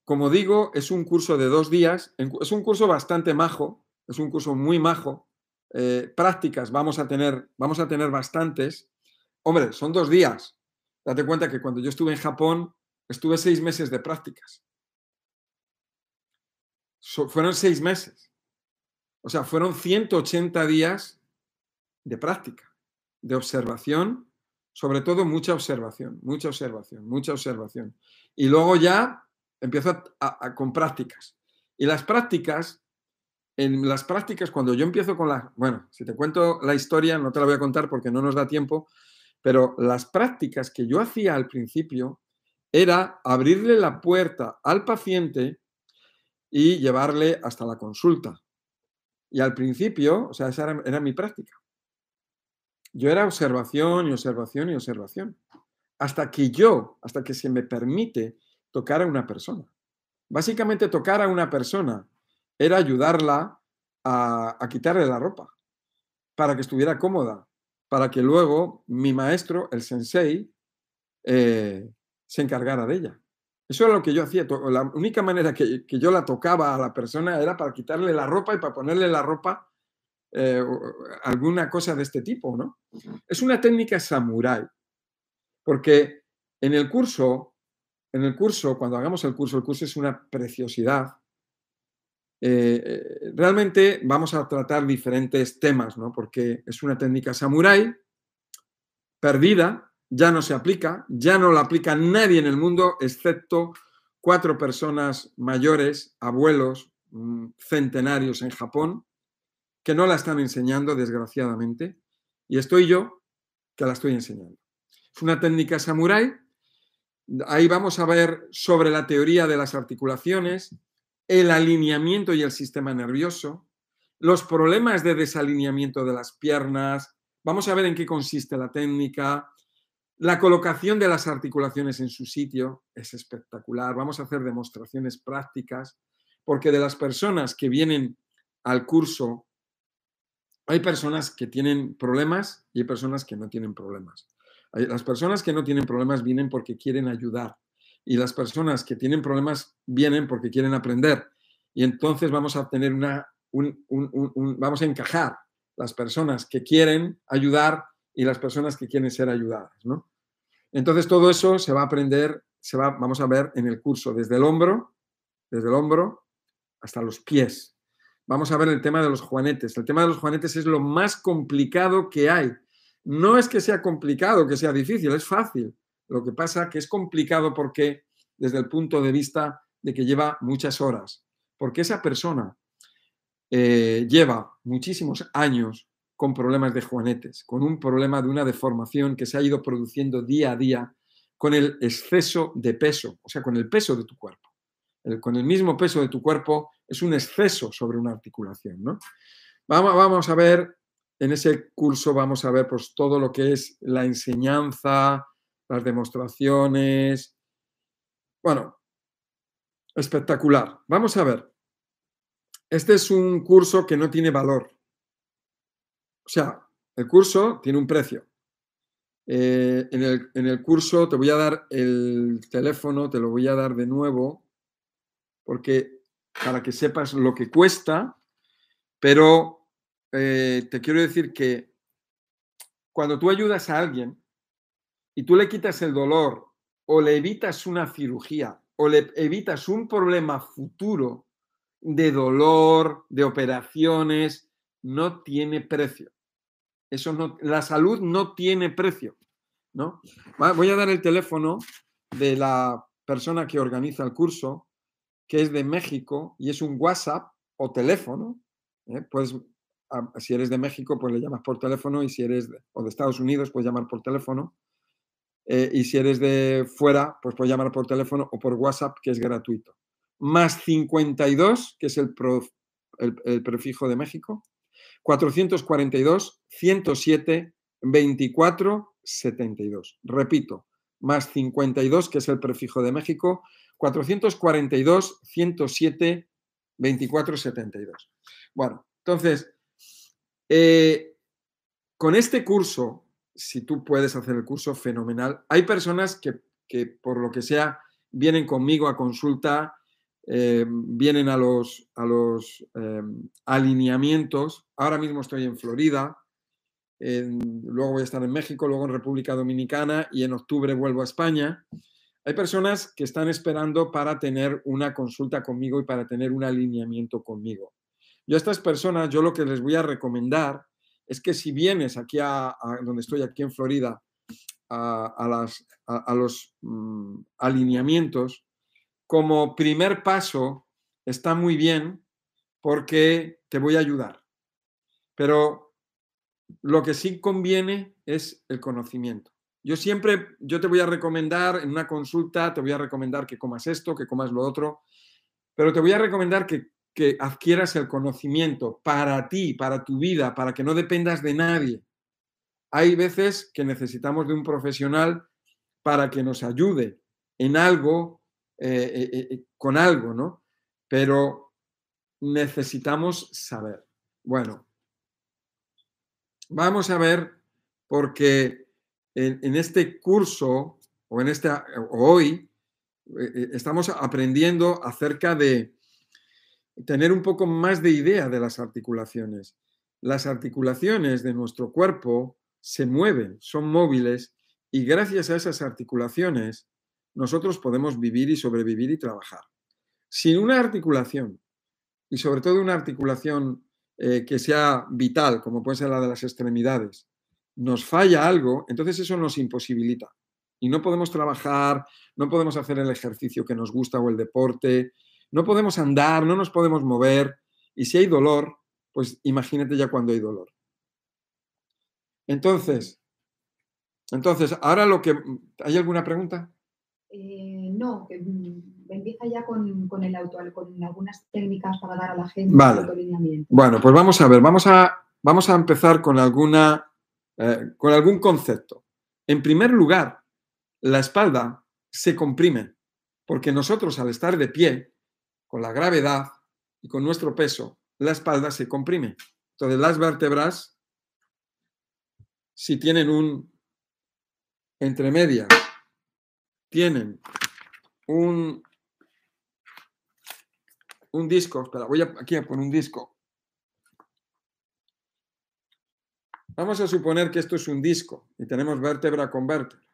como digo, es un curso de dos días, es un curso bastante majo, es un curso muy majo. Eh, prácticas vamos a, tener, vamos a tener bastantes. Hombre, son dos días. Date cuenta que cuando yo estuve en Japón, estuve seis meses de prácticas. fueron seis meses. O sea, fueron 180 días de práctica, de observación, sobre todo mucha observación, mucha observación, mucha observación. Y luego ya empiezo con prácticas. Y las prácticas, en las prácticas, cuando yo empiezo con las, bueno, si te cuento la historia, no te la voy a contar porque no nos da tiempo, pero las prácticas que yo hacía al principio era abrirle la puerta al paciente y llevarle hasta la consulta. Y al principio, o sea, esa era, era mi práctica. Yo era observación y observación y observación. Hasta que yo, hasta que se me permite tocar a una persona. Básicamente tocar a una persona era ayudarla a, quitarle la ropa para que estuviera cómoda, para que luego mi maestro, el sensei, eh, se encargara de ella. Eso era lo que yo hacía. La única manera que, yo la tocaba a la persona era para quitarle la ropa y para ponerle la ropa, eh, alguna cosa de este tipo, ¿no? Es una técnica samurái, porque en el curso en el curso, cuando hagamos el curso, el curso es una preciosidad. Eh, eh, realmente vamos a tratar diferentes temas, ¿no? Porque es una técnica samurái perdida, ya no se aplica, ya no la aplica nadie en el mundo, excepto cuatro personas mayores, abuelos, mm, centenarios en Japón, que no la están enseñando, desgraciadamente, y estoy yo que la estoy enseñando. Es una técnica samurái Ahí vamos a ver sobre la teoría de las articulaciones, el alineamiento y el sistema nervioso, los problemas de desalineamiento de las piernas, vamos a ver en qué consiste la técnica, la colocación de las articulaciones en su sitio es espectacular, vamos a hacer demostraciones prácticas, porque de las personas que vienen al curso, hay personas que tienen problemas y hay personas que no tienen problemas. Las personas que no tienen problemas vienen porque quieren ayudar y las personas que tienen problemas vienen porque quieren aprender. Y entonces vamos a tener una, vamos a encajar las personas que quieren ayudar y las personas que quieren ser ayudadas, ¿no? Entonces todo eso se va a aprender, se va, vamos a ver en el curso desde el hombro, desde el hombro hasta los pies. Vamos a ver el tema de los juanetes. El tema de los juanetes es lo más complicado que hay no es que sea complicado, que sea difícil, es fácil. Lo que pasa que es complicado porque desde el punto de vista de que lleva muchas horas, porque esa persona eh, lleva muchísimos años con problemas de juanetes, con un problema de una deformación que se ha ido produciendo día a día con el exceso de peso, o sea, con el peso de tu cuerpo. con el mismo peso de tu cuerpo es un exceso sobre una articulación. ¿no? Vamos, vamos a ver en ese curso vamos a ver pues, todo lo que es la enseñanza, las demostraciones. Bueno, espectacular. Vamos a ver. Este es un curso que no tiene valor. O sea, el curso tiene un precio. Eh, en, el, en el curso te voy a dar el teléfono, te lo voy a dar de nuevo, porque para que sepas lo que cuesta, pero eh, te quiero decir que cuando tú ayudas a alguien y tú le quitas el dolor o le evitas una cirugía o le evitas un problema futuro de dolor, de operaciones, no tiene precio. Eso no, la salud no tiene precio, ¿no? Voy a dar el teléfono de la persona que organiza el curso, que es de México y es un WhatsApp o teléfono. Puedes, si eres de México, pues le llamas por teléfono y si eres de, o de Estados Unidos, puedes llamar por teléfono. Eh, y si eres de fuera, pues puedes llamar por teléfono o por WhatsApp, que es gratuito. Más 52, que es el prefijo de México. 442, 107, 24, 72. Repito, más 52, que es el prefijo de México, 442, 107, 24, 72. Bueno, entonces, eh, con este curso, si tú puedes hacer el curso, fenomenal. Hay personas que, por lo que sea, vienen conmigo a consulta, eh, vienen a los, a los eh, alineamientos. Ahora mismo estoy en Florida, luego voy a estar en México, luego en República Dominicana y en octubre vuelvo a España. Hay personas que están esperando para tener una consulta conmigo y para tener un alineamiento conmigo. Yo a estas personas, yo lo que les voy a recomendar es que si vienes aquí a, donde estoy, aquí en Florida, a, las, a los mm, alineamientos, como primer paso está muy bien porque te voy a ayudar. Pero lo que sí conviene es el conocimiento. Yo siempre, yo te voy a recomendar en una consulta, te voy a recomendar que comas esto, que comas lo otro, pero te voy a recomendar que, que adquieras el conocimiento para ti, para tu vida, para que no dependas de nadie. Hay veces que necesitamos de un profesional para que nos ayude en algo, eh, eh, eh, con algo, ¿no? Pero necesitamos saber. Bueno, vamos a ver, porque en, este curso o en este hoy estamos aprendiendo acerca de tener un poco más de idea de las articulaciones. Las articulaciones de nuestro cuerpo se mueven, son móviles y gracias a esas articulaciones nosotros podemos vivir y sobrevivir y trabajar. Sin una articulación, y sobre todo una articulación eh, que sea vital, como puede ser la de las extremidades, nos falla algo, entonces eso nos imposibilita. Y no podemos trabajar, no podemos hacer el ejercicio que nos gusta o el deporte, no podemos andar, no nos podemos mover. Y si hay dolor, pues imagínate ya cuando hay dolor. Entonces, entonces, ahora lo que... ¿Hay alguna pregunta? Eh, no, que mm, empieza ya con, con, el auto, con algunas técnicas para dar a la gente vale. Bueno, pues vamos a ver, vamos a, vamos a empezar con, alguna, eh, con algún concepto. En primer lugar, la espalda se comprime, porque nosotros al estar de pie, con la gravedad y con nuestro peso, la espalda se comprime. Entonces las vértebras, si tienen un entre medias, tienen un, un disco, espera, voy aquí a poner un disco. Vamos a suponer que esto es un disco y tenemos vértebra con vértebra.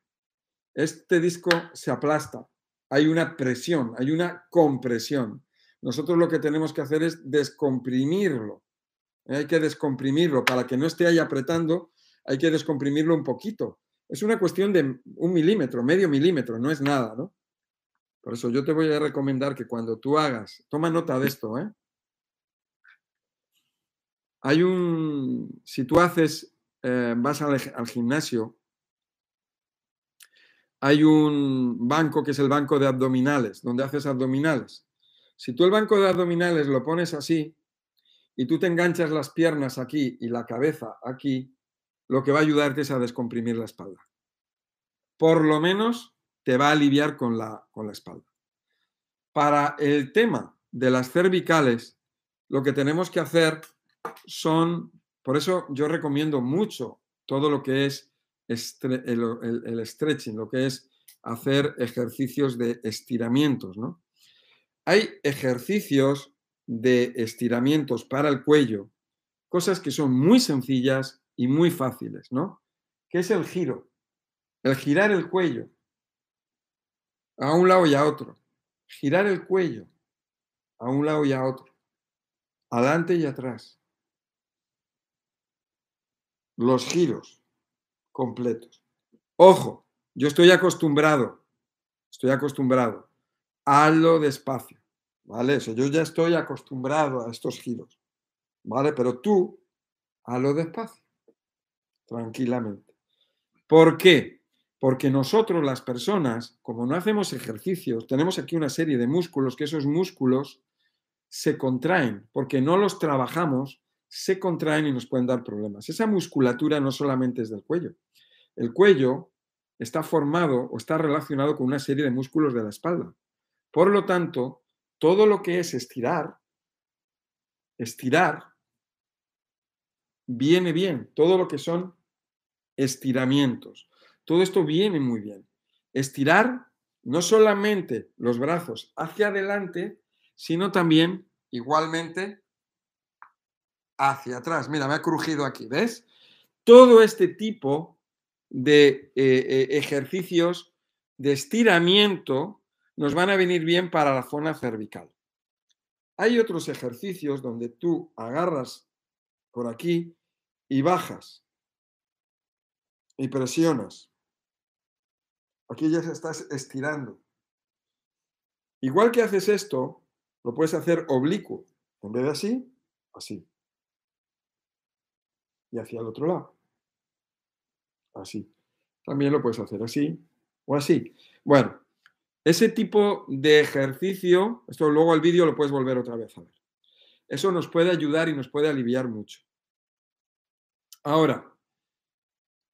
Este disco se aplasta, hay una presión, hay una compresión. Nosotros lo que tenemos que hacer es descomprimirlo. Hay que descomprimirlo para que no esté ahí apretando, hay que descomprimirlo un poquito. Es una cuestión de un milímetro, medio milímetro, no es nada, ¿no? Por eso yo te voy a recomendar que cuando tú hagas, toma nota de esto, ¿eh? Hay un, si tú haces, eh, vas al, al gimnasio, hay un banco que es el banco de abdominales, donde haces abdominales. Si tú el banco de abdominales lo pones así y tú te enganchas las piernas aquí y la cabeza aquí, lo que va a ayudarte es a descomprimir la espalda. Por lo menos te va a aliviar con la, con la espalda. Para el tema de las cervicales, lo que tenemos que hacer son, por eso yo recomiendo mucho todo lo que es el, el, stretching, lo que es hacer ejercicios de estiramientos, ¿no? Hay ejercicios de estiramientos para el cuello, cosas que son muy sencillas y muy fáciles, ¿no? ¿Qué es el giro? El girar el cuello a un lado y a otro. Girar el cuello a un lado y a otro. Adelante y atrás. Los giros completos. Ojo, yo estoy acostumbrado, estoy acostumbrado. Hazlo despacio, ¿Vale? Yo ya estoy acostumbrado a estos giros. ¿Vale? Pero tú, lo despacio, tranquilamente. ¿Por qué? Porque nosotros, las personas, como no hacemos ejercicios, tenemos aquí una serie de músculos, que esos músculos se contraen, porque no los trabajamos, se contraen y nos pueden dar problemas. Esa musculatura no solamente es del cuello. El cuello está formado o está relacionado con una serie de músculos de la espalda. Por lo tanto, todo lo que es estirar, estirar, viene bien. Todo lo que son estiramientos. Todo esto viene muy bien. Estirar no solamente los brazos hacia adelante, sino también igualmente hacia atrás. Mira, me ha crujido aquí, ¿ves? Todo este tipo de eh, eh, ejercicios de estiramiento nos van a venir bien para la zona cervical. Hay otros ejercicios donde tú agarras por aquí y bajas y presionas. Aquí ya estás estirando. Igual que haces esto, lo puedes hacer oblicuo. En vez de así, así. Y hacia el otro lado así. También lo puedes hacer así o así. Bueno, ese tipo de ejercicio, esto luego el vídeo lo puedes volver otra vez a ver. Eso nos puede ayudar y nos puede aliviar mucho. Ahora,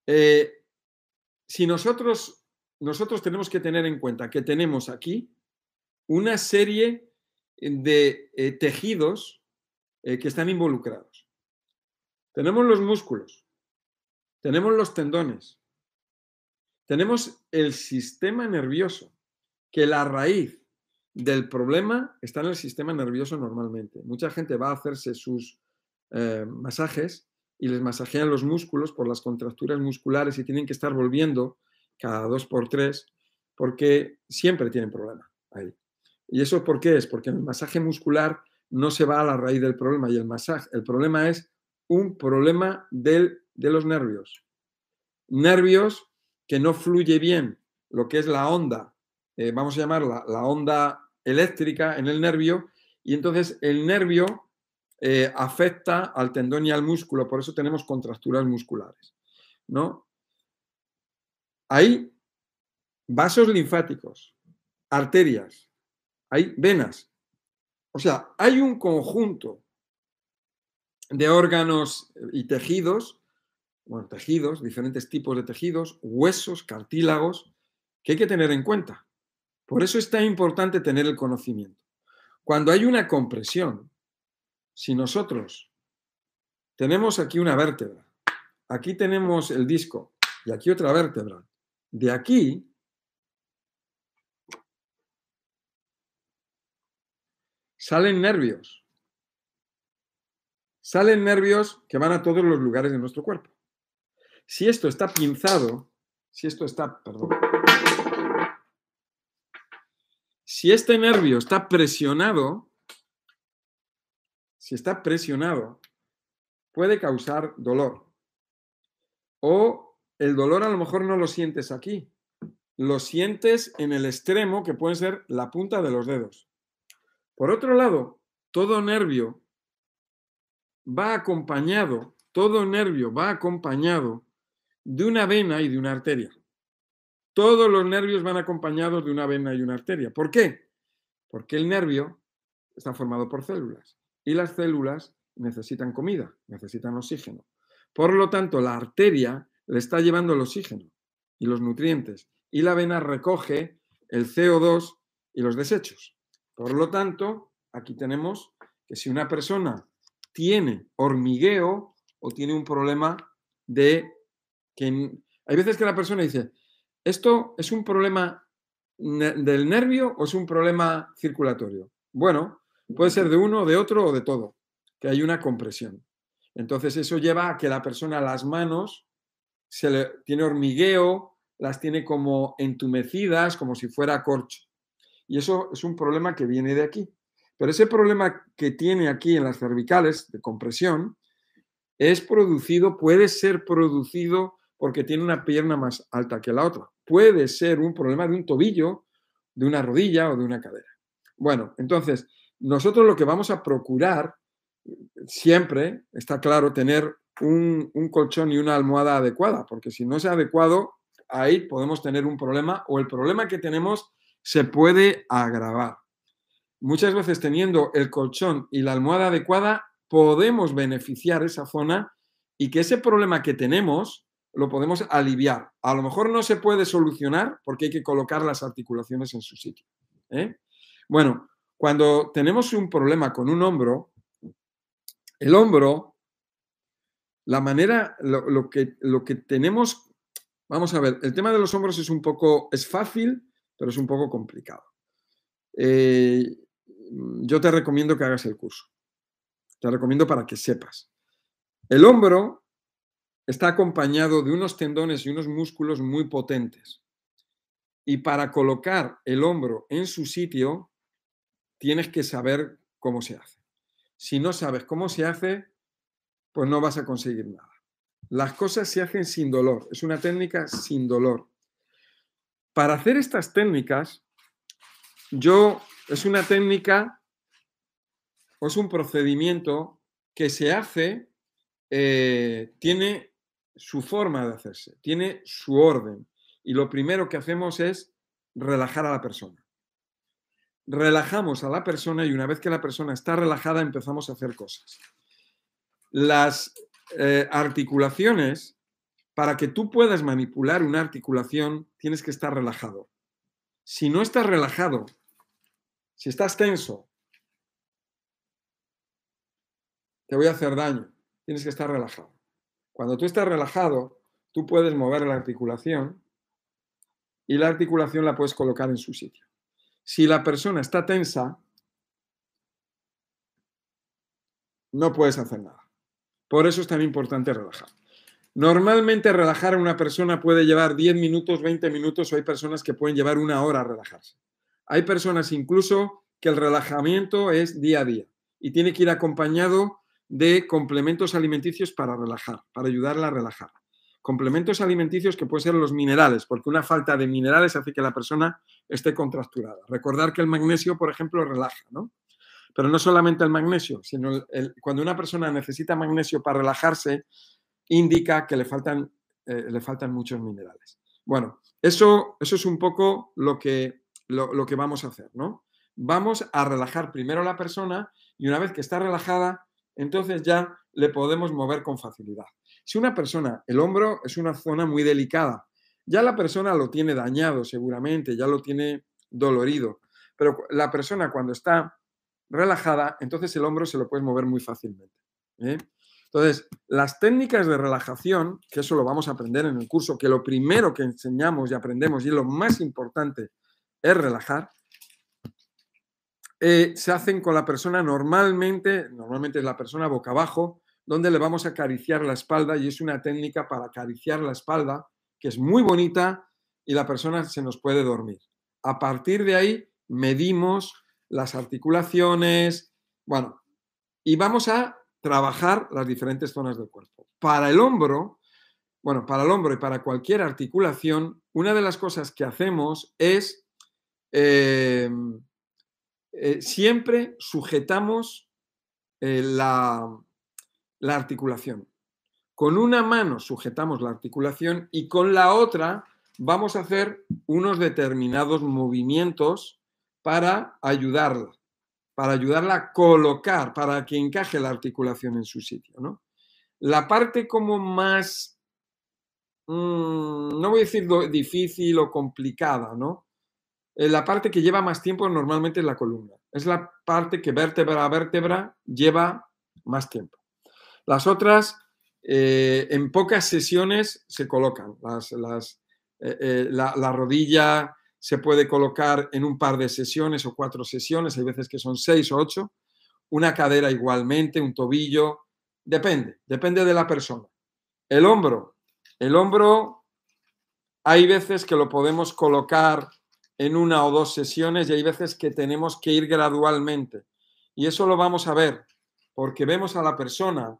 eh, si nosotros, nosotros tenemos que tener en cuenta que tenemos aquí una serie de eh, tejidos eh, que están involucrados. Tenemos los músculos, tenemos los tendones, tenemos el sistema nervioso, que la raíz del problema está en el sistema nervioso normalmente. Mucha gente va a hacerse sus masajes y les masajean los músculos por las contracturas musculares y tienen que estar volviendo cada dos por tres porque siempre tienen problema ahí. ¿Y eso por qué es? Porque el masaje muscular no se va a la raíz del problema y el masaje, el problema es un problema del de los nervios. Nervios que no fluye bien lo que es la onda, eh, vamos a llamarla la onda eléctrica en el nervio, y entonces el nervio eh, afecta al tendón y al músculo, por eso tenemos contracturas musculares. ¿no? Hay vasos linfáticos, arterias, hay venas. O sea, hay un conjunto de órganos y tejidos, bueno, tejidos, diferentes tipos de tejidos, huesos, cartílagos, que hay que tener en cuenta. Por eso es tan importante tener el conocimiento. Cuando hay una compresión, si nosotros tenemos aquí una vértebra, aquí tenemos el disco y aquí otra vértebra, de aquí salen nervios salen nervios que van a todos los lugares de nuestro cuerpo. Si esto está pinzado, si esto está, perdón, si este nervio está presionado, si está presionado, puede causar dolor. O el dolor a lo mejor no lo sientes aquí, lo sientes en el extremo que puede ser la punta de los dedos. Por otro lado, todo nervio va acompañado, todo nervio va acompañado de una vena y de una arteria. Todos los nervios van acompañados de una vena y una arteria. ¿Por qué? Porque el nervio está formado por células y las células necesitan comida, necesitan oxígeno. Por lo tanto, la arteria le está llevando el oxígeno y los nutrientes y la vena recoge el CO2 y los desechos. Por lo tanto, aquí tenemos que si una persona tiene hormigueo o tiene un problema de que hay veces que la persona dice, ¿esto es un problema del nervio o es un problema circulatorio? Bueno, puede ser de uno, de otro o de todo, que hay una compresión. Entonces eso lleva a que la persona las manos se le, tiene hormigueo, las tiene como entumecidas, como si fuera corcho. Y eso es un problema que viene de aquí. Pero ese problema que tiene aquí en las cervicales de compresión es producido, puede ser producido porque tiene una pierna más alta que la otra. Puede ser un problema de un tobillo, de una rodilla o de una cadera. Bueno, entonces, nosotros lo que vamos a procurar siempre, está claro, tener un, colchón y una almohada adecuada, porque si no es adecuado, ahí podemos tener un problema o el problema que tenemos se puede agravar. Muchas veces teniendo el colchón y la almohada adecuada, podemos beneficiar esa zona y que ese problema que tenemos lo podemos aliviar. A lo mejor no se puede solucionar porque hay que colocar las articulaciones en su sitio. ¿eh? Bueno, cuando tenemos un problema con un hombro, el hombro, la manera, lo, que, lo que tenemos, vamos a ver, el tema de los hombros es un poco, es fácil, pero es un poco complicado. Eh, yo te recomiendo que hagas el curso. Te recomiendo para que sepas. El hombro está acompañado de unos tendones y unos músculos muy potentes. Y para colocar el hombro en su sitio, tienes que saber cómo se hace. Si no sabes cómo se hace, pues no vas a conseguir nada. Las cosas se hacen sin dolor. Es una técnica sin dolor. Para hacer estas técnicas, yo, es una técnica o es un procedimiento que se hace, eh, tiene su forma de hacerse, tiene su orden. Y lo primero que hacemos es relajar a la persona. Relajamos a la persona y una vez que la persona está relajada empezamos a hacer cosas. Las eh, articulaciones, para que tú puedas manipular una articulación, tienes que estar relajado. Si no estás relajado, si estás tenso, te voy a hacer daño. Tienes que estar relajado. Cuando tú estás relajado, tú puedes mover la articulación y la articulación la puedes colocar en su sitio. Si la persona está tensa, no puedes hacer nada. Por eso es tan importante relajar. Normalmente relajar a una persona puede llevar 10 minutos, 20 minutos o hay personas que pueden llevar una hora a relajarse. Hay personas incluso que el relajamiento es día a día y tiene que ir acompañado de complementos alimenticios para relajar, para ayudarla a relajar. Complementos alimenticios que pueden ser los minerales, porque una falta de minerales hace que la persona esté contracturada. Recordar que el magnesio, por ejemplo, relaja, ¿no? Pero no solamente el magnesio, sino cuando una persona necesita magnesio para relajarse, indica que le faltan, eh, le faltan muchos minerales. Bueno, eso, eso es un poco lo que, lo, lo que vamos a hacer, ¿no? Vamos a relajar primero a la persona y una vez que está relajada, entonces ya le podemos mover con facilidad. Si una persona, el hombro es una zona muy delicada, ya la persona lo tiene dañado seguramente, ya lo tiene dolorido, pero la persona cuando está relajada, entonces el hombro se lo puede mover muy fácilmente. ¿eh? Entonces, las técnicas de relajación, que eso lo vamos a aprender en el curso, que lo primero que enseñamos y aprendemos y lo más importante es relajar, eh, se hacen con la persona normalmente, normalmente es la persona boca abajo, donde le vamos a acariciar la espalda y es una técnica para acariciar la espalda que es muy bonita y la persona se nos puede dormir. A partir de ahí medimos las articulaciones, bueno, y vamos a trabajar las diferentes zonas del cuerpo. Para el hombro, bueno, para el hombro y para cualquier articulación, una de las cosas que hacemos es eh, eh, siempre sujetamos eh, la, la articulación. Con una mano sujetamos la articulación y con la otra vamos a hacer unos determinados movimientos para ayudarla, para ayudarla a colocar, para que encaje la articulación en su sitio. ¿no? La parte como más, mm, no voy a decir difícil o complicada, ¿no? Eh, la parte que lleva más tiempo normalmente es la columna. Es la parte que vértebra a vértebra lleva más tiempo. Las otras, eh, en pocas sesiones se colocan. Eh, la, la, rodilla se puede colocar en un par de sesiones o cuatro sesiones, hay veces que son seis o ocho. Una cadera igualmente, un tobillo, depende, depende de la persona. El hombro, el hombro hay veces que lo podemos colocar en una o dos sesiones y hay veces que tenemos que ir gradualmente. Y eso lo vamos a ver, porque vemos a la persona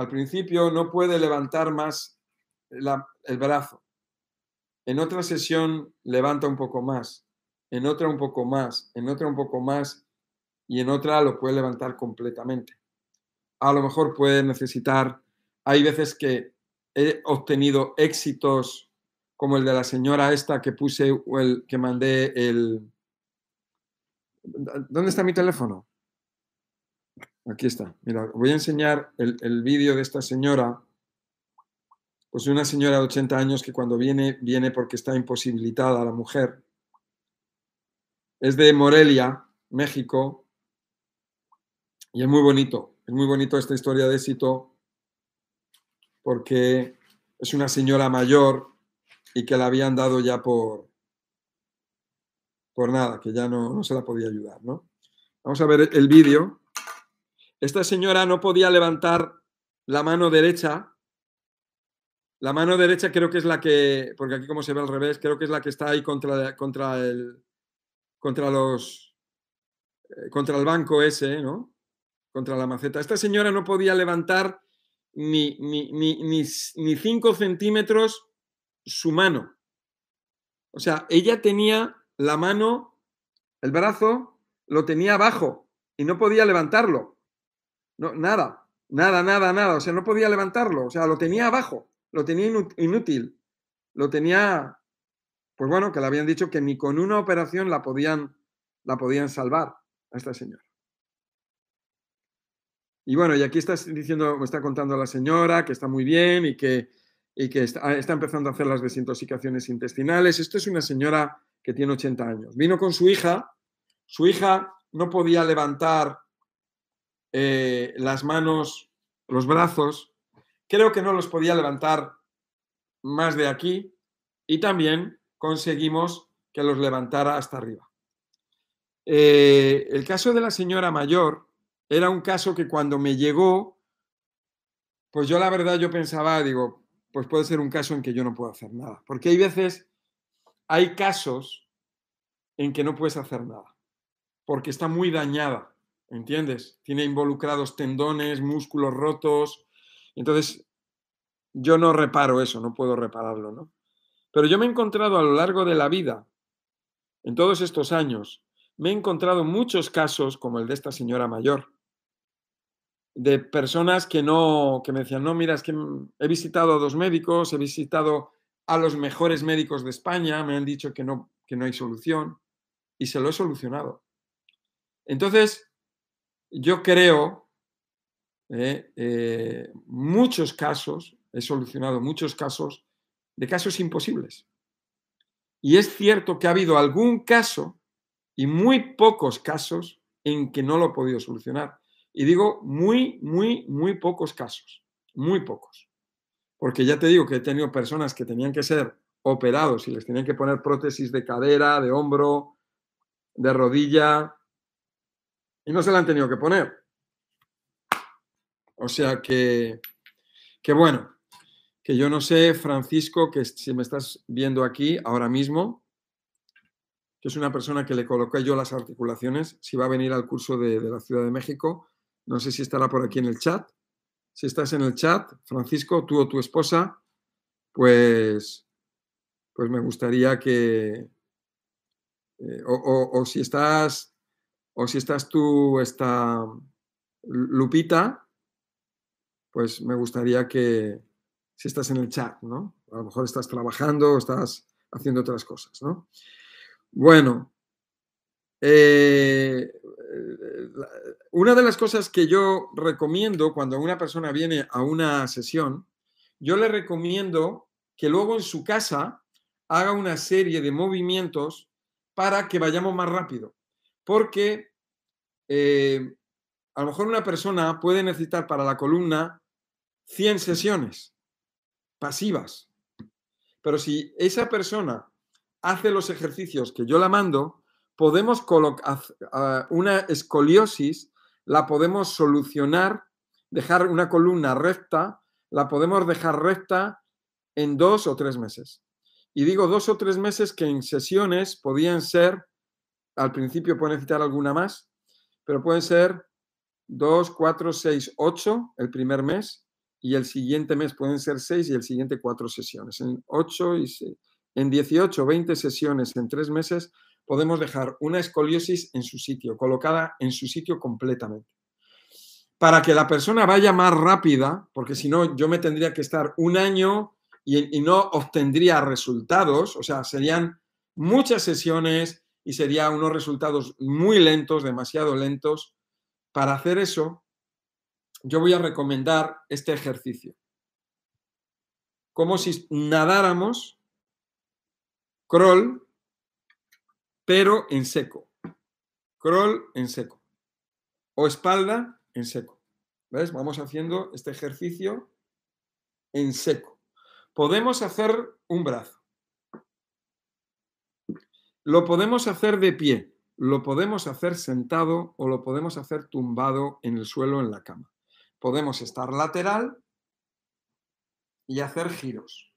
al principio no puede levantar más el brazo. En otra sesión levanta un poco más, en otra un poco más, en otra un poco más. y en otra lo puede levantar completamente. A lo mejor puede necesitar, hay veces que he obtenido éxitos como el de la señora esta que puse, o el que mandé el... ¿Dónde está mi teléfono? Aquí está. Mira, voy a enseñar el, el vídeo de esta señora. Pues una señora de 80 años que cuando viene, viene porque está imposibilitada la mujer. Es de Morelia, México. Y es muy bonito. Es muy bonito esta historia de éxito porque es una señora mayor y que la habían dado ya por, por nada, que ya no, no se la podía ayudar, ¿no? Vamos a ver el vídeo. Esta señora no podía levantar la mano derecha. La mano derecha creo que es la que, porque aquí como se ve al revés, creo que es la que está ahí contra, contra el, contra los, eh, contra el banco ese, ¿no? Contra la maceta. Esta señora no podía levantar ni, ni, ni, ni cinco centímetros su mano. O sea, ella tenía la mano, el brazo, lo tenía abajo y no podía levantarlo. No, nada, nada, nada, nada. O sea, no podía levantarlo. O sea, lo tenía abajo, lo tenía inútil. Lo tenía, pues bueno, que le habían dicho que ni con una operación la podían, la podían salvar a esta señora. Y bueno, y aquí está diciendo, me está contando la señora que está muy bien y que, y que está, está, empezando a hacer las desintoxicaciones intestinales. Esto es una señora que tiene 80 años. Vino con su hija, su hija no podía levantar eh, las manos, los brazos, creo que no los podía levantar más de aquí y también conseguimos que los levantara hasta arriba. Eh, el caso de la señora mayor era un caso que cuando me llegó, pues yo la verdad yo pensaba, digo, pues puede ser un caso en que yo no puedo hacer nada. Porque hay veces, hay casos en que no puedes hacer nada, porque está muy dañada, ¿entiendes? Tiene involucrados tendones, músculos rotos. Entonces, yo no reparo eso, no puedo repararlo, ¿no? Pero yo me he encontrado a lo largo de la vida, en todos estos años, me he encontrado muchos casos como el de esta señora mayor, de personas que no, que me decían, no, mira, es que he visitado a dos médicos, he visitado a los mejores médicos de España, me han dicho que no, que no hay solución y se lo he solucionado. Entonces, yo creo, eh, eh, muchos casos, he solucionado muchos casos de casos imposibles. Y es cierto que ha habido algún caso y muy pocos casos en que no lo he podido solucionar. Y digo muy, muy, muy pocos casos, muy pocos. Porque ya te digo que he tenido personas que tenían que ser operados y les tenían que poner prótesis de cadera, de hombro, de rodilla, y no se la han tenido que poner. O sea que, que bueno, que yo no sé, Francisco, que si me estás viendo aquí ahora mismo, que es una persona que le coloqué yo las articulaciones, si va a venir al curso de, la Ciudad de México, no sé si estará por aquí en el chat. Si estás en el chat, Francisco, tú o tu esposa, pues, pues me gustaría que, eh, o, o, si estás, o si estás tú, esta Lupita, pues me gustaría que, si estás en el chat, ¿no? A lo mejor estás trabajando o estás haciendo otras cosas, ¿no? Bueno, eh, una de las cosas que yo recomiendo cuando una persona viene a una sesión, yo le recomiendo que luego en su casa haga una serie de movimientos para que vayamos más rápido. Porque eh, a lo mejor una persona puede necesitar para la columna 100 sesiones pasivas. Pero si esa persona hace los ejercicios que yo la mando, podemos colocar una escoliosis, la podemos solucionar, dejar una columna recta, la podemos dejar recta en dos o tres meses. Y digo dos o tres meses que en sesiones podían ser, al principio puede necesitar alguna más, pero pueden ser dos, cuatro, seis, ocho el primer mes y el siguiente mes pueden ser seis y el siguiente cuatro sesiones. En ocho y en 18 o 20 sesiones en tres meses podemos dejar una escoliosis en su sitio, colocada en su sitio completamente. Para que la persona vaya más rápida, porque si no yo me tendría que estar un año y, y no obtendría resultados, o sea, serían muchas sesiones y serían unos resultados muy lentos, demasiado lentos. Para hacer eso, yo voy a recomendar este ejercicio. Como si nadáramos crawl pero en seco. Crawl en seco. O espalda en seco. ¿Ves? Vamos haciendo este ejercicio en seco. Podemos hacer un brazo. Lo podemos hacer de pie, lo podemos hacer sentado o lo podemos hacer tumbado en el suelo en la cama. Podemos estar lateral y hacer giros.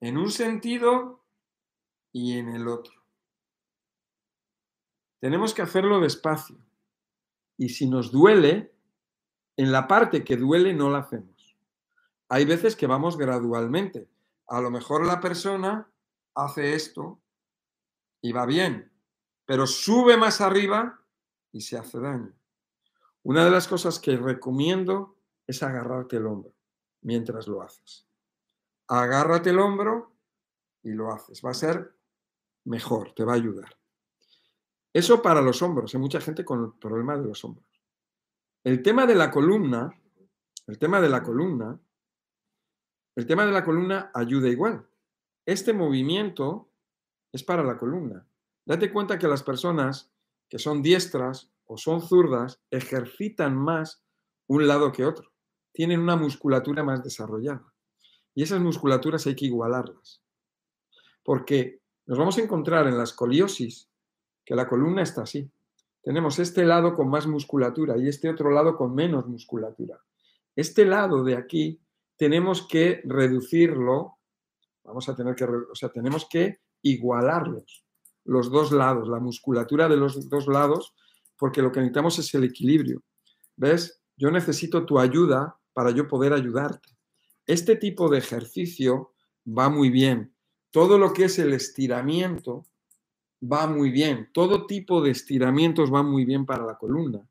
En un sentido y en el otro. Tenemos que hacerlo despacio. Y si nos duele, en la parte que duele no la hacemos. Hay veces que vamos gradualmente. A lo mejor la persona hace esto y va bien, pero sube más arriba y se hace daño. Una de las cosas que recomiendo es agarrarte el hombro mientras lo haces. Agárrate el hombro y lo haces. Va a ser mejor, te va a ayudar. Eso para los hombros, hay mucha gente con el problema de los hombros. El tema de la columna, el tema de la columna, el tema de la columna ayuda igual. Este movimiento es para la columna. Date cuenta que las personas que son diestras o son zurdas ejercitan más un lado que otro. Tienen una musculatura más desarrollada. Y esas musculaturas hay que igualarlas. Porque nos vamos a encontrar en la escoliosis que la columna está así. Tenemos este lado con más musculatura y este otro lado con menos musculatura. Este lado de aquí tenemos que reducirlo, vamos a tener que, o sea, tenemos que igualarlos, los dos lados, la musculatura de los dos lados, porque lo que necesitamos es el equilibrio. ¿Ves? Yo necesito tu ayuda para yo poder ayudarte. Este tipo de ejercicio va muy bien. Todo lo que es el estiramiento, va muy bien. Todo tipo de estiramientos va muy bien para la columna.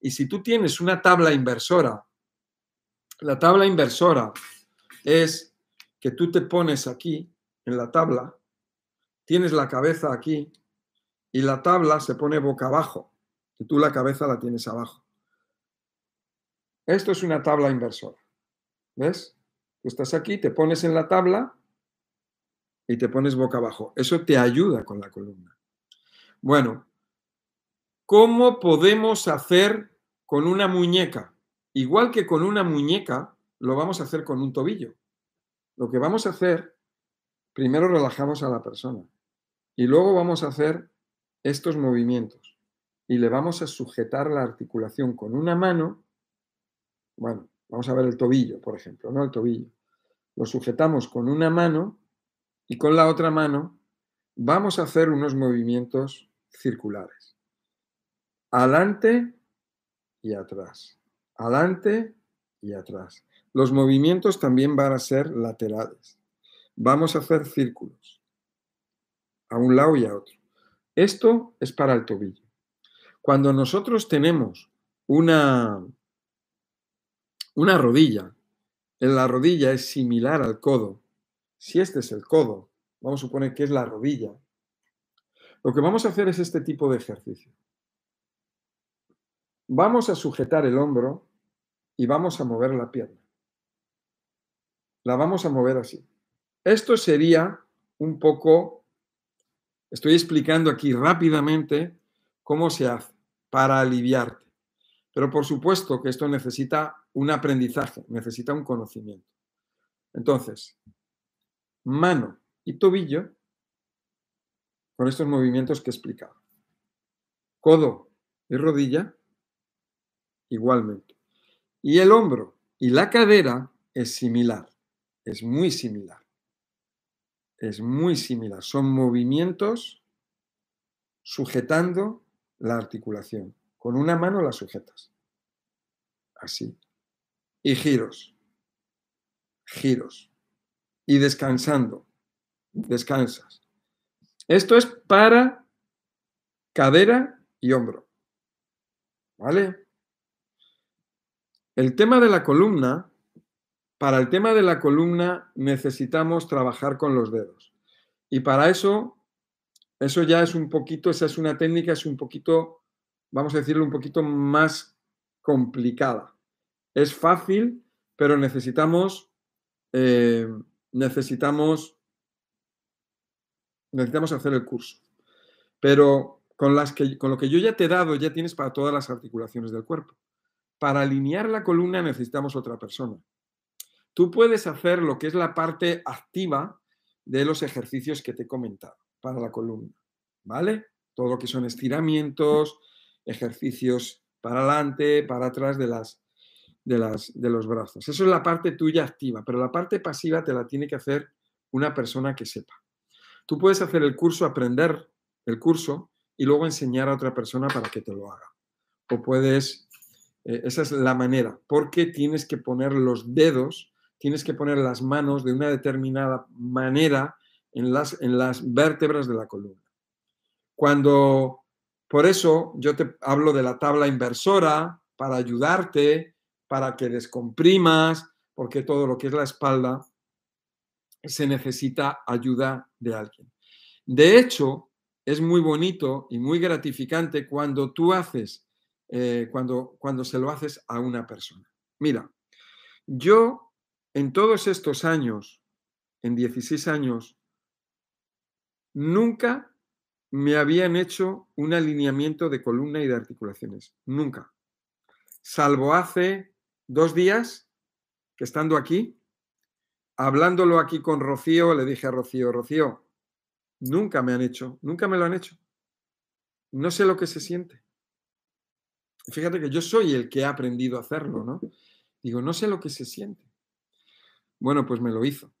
Y si tú tienes una tabla inversora, la tabla inversora es que tú te pones aquí en la tabla, tienes la cabeza aquí y la tabla se pone boca abajo, y tú la cabeza la tienes abajo. Esto es una tabla inversora. ¿Ves? Tú estás aquí, te pones en la tabla y te pones boca abajo. Eso te ayuda con la columna. Bueno, ¿cómo podemos hacer con una muñeca? Igual que con una muñeca, lo vamos a hacer con un tobillo. Lo que vamos a hacer, primero relajamos a la persona y luego vamos a hacer estos movimientos y le vamos a sujetar la articulación con una mano. Bueno, vamos a ver el tobillo, por ejemplo, ¿no? El tobillo. Lo sujetamos con una mano y con la otra mano vamos a hacer unos movimientos circulares. Adelante y atrás. Adelante y atrás. Los movimientos también van a ser laterales. Vamos a hacer círculos a un lado y a otro. Esto es para el tobillo. Cuando nosotros tenemos una, una rodilla, en la rodilla es similar al codo, si este es el codo, vamos a suponer que es la rodilla, lo que vamos a hacer es este tipo de ejercicio. Vamos a sujetar el hombro y vamos a mover la pierna. La vamos a mover así. Esto sería un poco, estoy explicando aquí rápidamente cómo se hace para aliviarte. Pero por supuesto que esto necesita un aprendizaje, necesita un conocimiento. Entonces, mano y tobillo con estos movimientos que he explicado. Codo y rodilla, igualmente. Y el hombro y la cadera es similar, es muy similar. Es muy similar. Son movimientos sujetando la articulación. Con una mano la sujetas. Así. Y giros. Giros. Y descansando. Descansas Esto es para cadera y hombro. ¿Vale? El tema de la columna, para el tema de la columna necesitamos trabajar con los dedos. Y para eso, eso ya es un poquito, esa es una técnica, es un poquito, vamos a decirlo, un poquito más complicada. Es fácil, pero necesitamos, eh, necesitamos, necesitamos hacer el curso. Pero con, las que, con lo que yo ya te he dado, ya tienes para todas las articulaciones del cuerpo. Para alinear la columna necesitamos otra persona. Tú puedes hacer lo que es la parte activa de los ejercicios que te he comentado para la columna, ¿vale? Todo lo que son estiramientos, ejercicios para adelante, para atrás de, las, de, las, de los brazos. Eso es la parte tuya activa, pero la parte pasiva te la tiene que hacer una persona que sepa. Tú puedes hacer el curso, aprender el curso y luego enseñar a otra persona para que te lo haga. O puedes, eh, esa es la manera, porque tienes que poner los dedos, tienes que poner las manos de una determinada manera en las, en las vértebras de la columna. Cuando, por eso yo te hablo de la tabla inversora para ayudarte, para que descomprimas, porque todo lo que es la espalda se necesita ayuda de alguien. De hecho, es muy bonito y muy gratificante cuando tú haces, eh, cuando, cuando se lo haces a una persona. Mira, yo en todos estos años, en 16 años, nunca me habían hecho un alineamiento de columna y de articulaciones. Nunca. Salvo hace dos días que estando aquí, hablándolo aquí con Rocío, le dije a Rocío, Rocío, Nunca me han hecho, nunca me lo han hecho. No sé lo que se siente. Fíjate que yo soy el que ha aprendido a hacerlo, ¿no? Digo, no sé lo que se siente. Bueno, pues me lo hizo.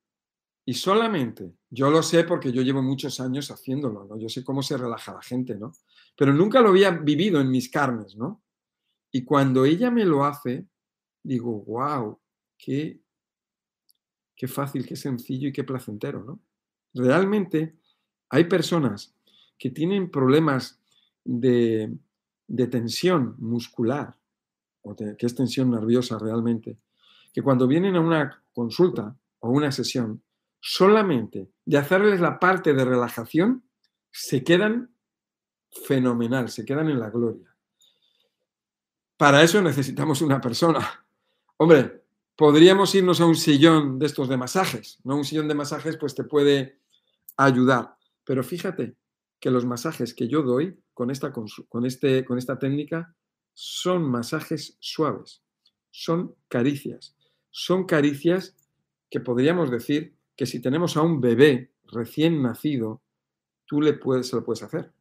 Y solamente, yo lo sé porque yo llevo muchos años haciéndolo, ¿no? Yo sé cómo se relaja la gente, ¿no? Pero nunca lo había vivido en mis carnes, ¿no? Y cuando ella me lo hace, digo, wow, qué, qué fácil, qué sencillo y qué placentero, ¿no? Realmente hay personas que tienen problemas de, tensión muscular, o que es tensión nerviosa realmente, que cuando vienen a una consulta o una sesión, solamente de hacerles la parte de relajación, se quedan fenomenal, se quedan en la gloria. Para eso necesitamos una persona. Hombre, podríamos irnos a un sillón de estos de masajes, ¿no? Un sillón de masajes pues te puede ayudar, pero fíjate que los masajes que yo doy con esta, con este, con esta técnica son masajes suaves, son caricias, son caricias que podríamos decir que si tenemos a un bebé recién nacido, tú le puedes, se lo puedes hacer.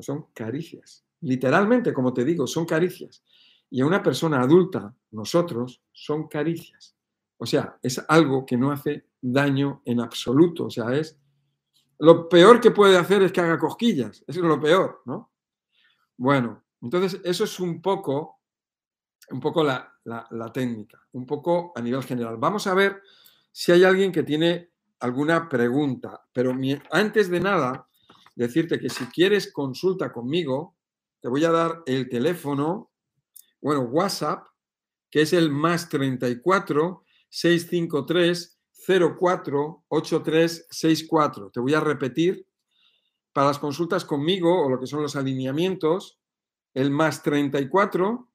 Son caricias. Literalmente, como te digo, son caricias. Y a una persona adulta, nosotros, son caricias. O sea, es algo que no hace daño en absoluto. O sea, es lo peor que puede hacer es que haga cosquillas. Eso es lo peor, ¿no? Bueno, entonces eso es un poco, un poco la, técnica, un poco a nivel general. Vamos a ver si hay alguien que tiene alguna pregunta, pero antes de nada, decirte que si quieres consulta conmigo, te voy a dar el teléfono, bueno, WhatsApp, que es el más 34 653 048364. Te voy a repetir para las consultas conmigo o lo que son los alineamientos, el más 34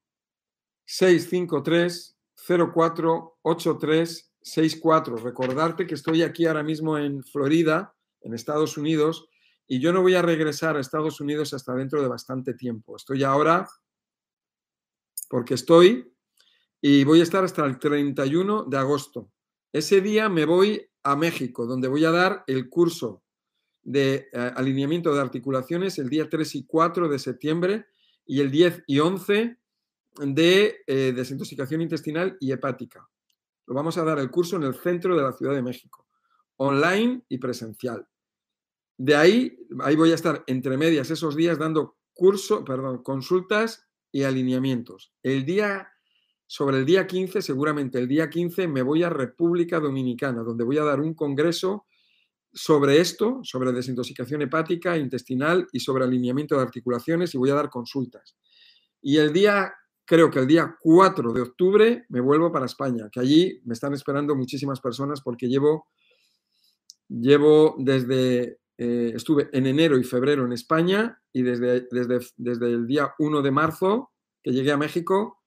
653 048364. Recordarte que estoy aquí ahora mismo en Florida, en Estados Unidos, y yo no voy a regresar a Estados Unidos hasta dentro de bastante tiempo. Estoy ahora porque estoy y voy a estar hasta el 31 de agosto. Ese día me voy a México, donde voy a dar el curso de eh, alineamiento de articulaciones el día 3 y 4 de septiembre y el 10 y 11 de eh, desintoxicación intestinal y hepática. Lo vamos a dar el curso en el centro de la Ciudad de México, online y presencial. De ahí, ahí voy a estar entre medias esos días dando curso, perdón, consultas y alineamientos. El día sobre el día 15, seguramente el día 15, me voy a República Dominicana, donde voy a dar un congreso sobre esto, sobre desintoxicación hepática, intestinal y sobre alineamiento de articulaciones y voy a dar consultas. Y el día, creo que el día 4 de octubre me vuelvo para España, que allí me están esperando muchísimas personas porque llevo, llevo desde, eh, estuve en enero y febrero en España y desde, desde, desde el día 1 de marzo que llegué a México,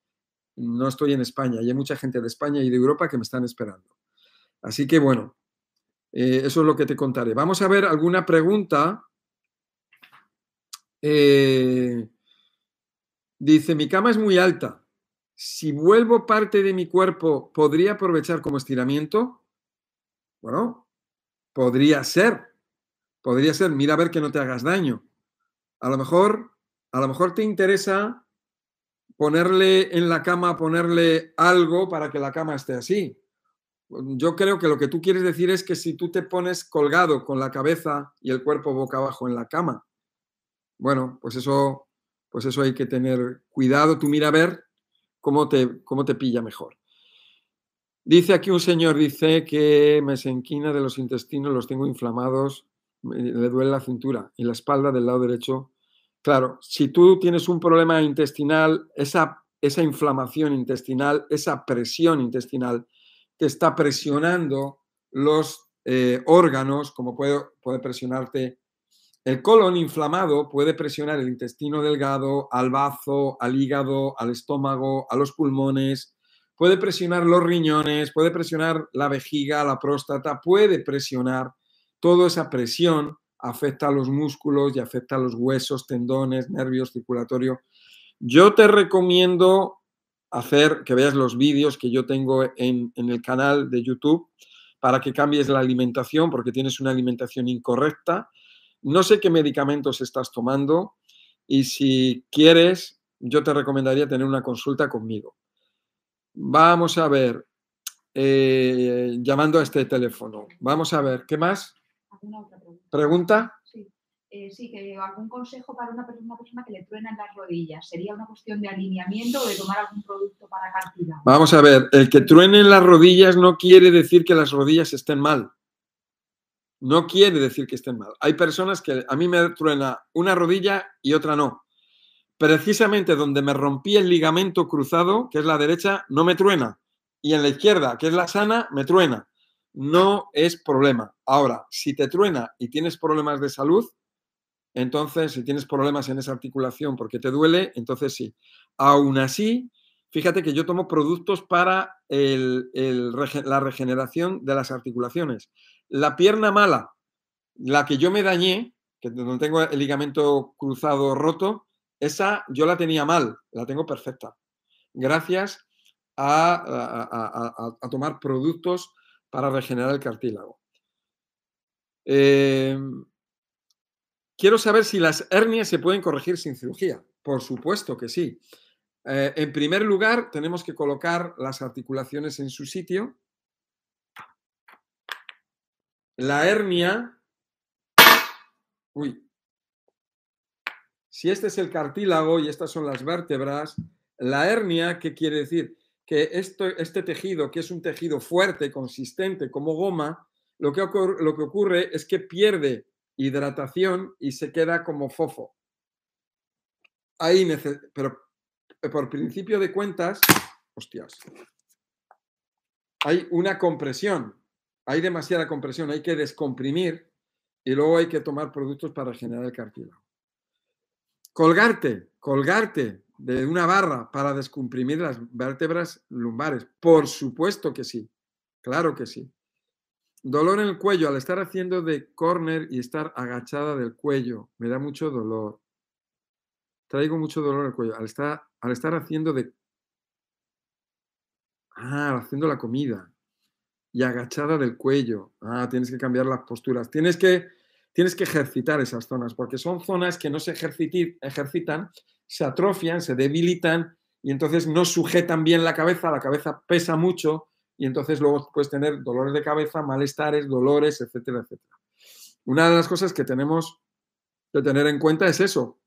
no estoy en España y hay mucha gente de España y de Europa que me están esperando. Así que bueno, eh, eso es lo que te contaré. Vamos a ver alguna pregunta. Eh, dice, mi cama es muy alta. Si vuelvo parte de mi cuerpo, ¿podría aprovechar como estiramiento? Bueno, podría ser. Podría ser. Mira a ver que no te hagas daño. A lo mejor, a lo mejor te interesa ponerle en la cama, ponerle algo para que la cama esté así. Yo creo que lo que tú quieres decir es que si tú te pones colgado con la cabeza y el cuerpo boca abajo en la cama, bueno, pues eso, pues eso hay que tener cuidado. Tú mira a ver cómo te, cómo te pilla mejor. Dice aquí un señor, dice que me se de los intestinos, los tengo inflamados, le duele la cintura y la espalda del lado derecho. Claro, si tú tienes un problema intestinal, esa, esa inflamación intestinal, esa presión intestinal, te está presionando los eh, órganos, como puede, puede presionarte el colon inflamado, puede presionar el intestino delgado, al bazo, al hígado, al estómago, a los pulmones, puede presionar los riñones, puede presionar la vejiga, la próstata, puede presionar. Toda esa presión afecta a los músculos y afecta a los huesos, tendones, nervios, circulatorio. Yo te recomiendo hacer que veas los vídeos que yo tengo en, el canal de YouTube para que cambies la alimentación porque tienes una alimentación incorrecta. No sé qué medicamentos estás tomando y si quieres, yo te recomendaría tener una consulta conmigo. Vamos a ver, eh, llamando a este teléfono. Vamos a ver, ¿qué más? ¿Pregunta? Eh, sí, que algún consejo para una persona, que le truenan las rodillas. ¿Sería una cuestión de alineamiento o de tomar algún producto para cartílago? Vamos a ver, el que truenen las rodillas no quiere decir que las rodillas estén mal. No quiere decir que estén mal. Hay personas que a mí me truena una rodilla y otra no. Precisamente donde me rompí el ligamento cruzado, que es la derecha, no me truena. Y en la izquierda, que es la sana, me truena. No es problema. Ahora, si te truena y tienes problemas de salud, entonces, si tienes problemas en esa articulación porque te duele, entonces sí. Aún así, fíjate que yo tomo productos para la regeneración de las articulaciones. La pierna mala, la que yo me dañé, que donde tengo el ligamento cruzado roto, esa yo la tenía mal, la tengo perfecta. Gracias a, tomar productos para regenerar el cartílago. Eh, Quiero saber si las hernias se pueden corregir sin cirugía. Por supuesto que sí. Eh, en primer lugar, tenemos que colocar las articulaciones en su sitio. La hernia. Uy. Si este es el cartílago y estas son las vértebras, la hernia, ¿qué quiere decir? Que esto, este tejido, que es un tejido fuerte, consistente, como goma, lo que, lo que ocurre es que pierde hidratación y se queda como fofo. Ahí, pero eh, por principio de cuentas, hostias, hay una compresión, hay demasiada compresión, hay que descomprimir y luego hay que tomar productos para generar el cartílago. Colgarte, colgarte de una barra para descomprimir las vértebras lumbares, por supuesto que sí, claro que sí. Dolor en el cuello, al estar haciendo de corner y estar agachada del cuello, me da mucho dolor. Traigo mucho dolor cuello. Al estar, al estar haciendo de... Ah, haciendo la comida. Y agachada del cuello. Ah, tienes que cambiar las posturas. Tienes que, tienes que ejercitar esas zonas, porque son zonas que no se ejercitan, se atrofian, se debilitan y entonces no sujetan bien la cabeza, la cabeza pesa mucho y entonces luego puedes tener dolores de cabeza, malestares, dolores, etcétera, etcétera. Una de las cosas que tenemos que tener en cuenta es eso.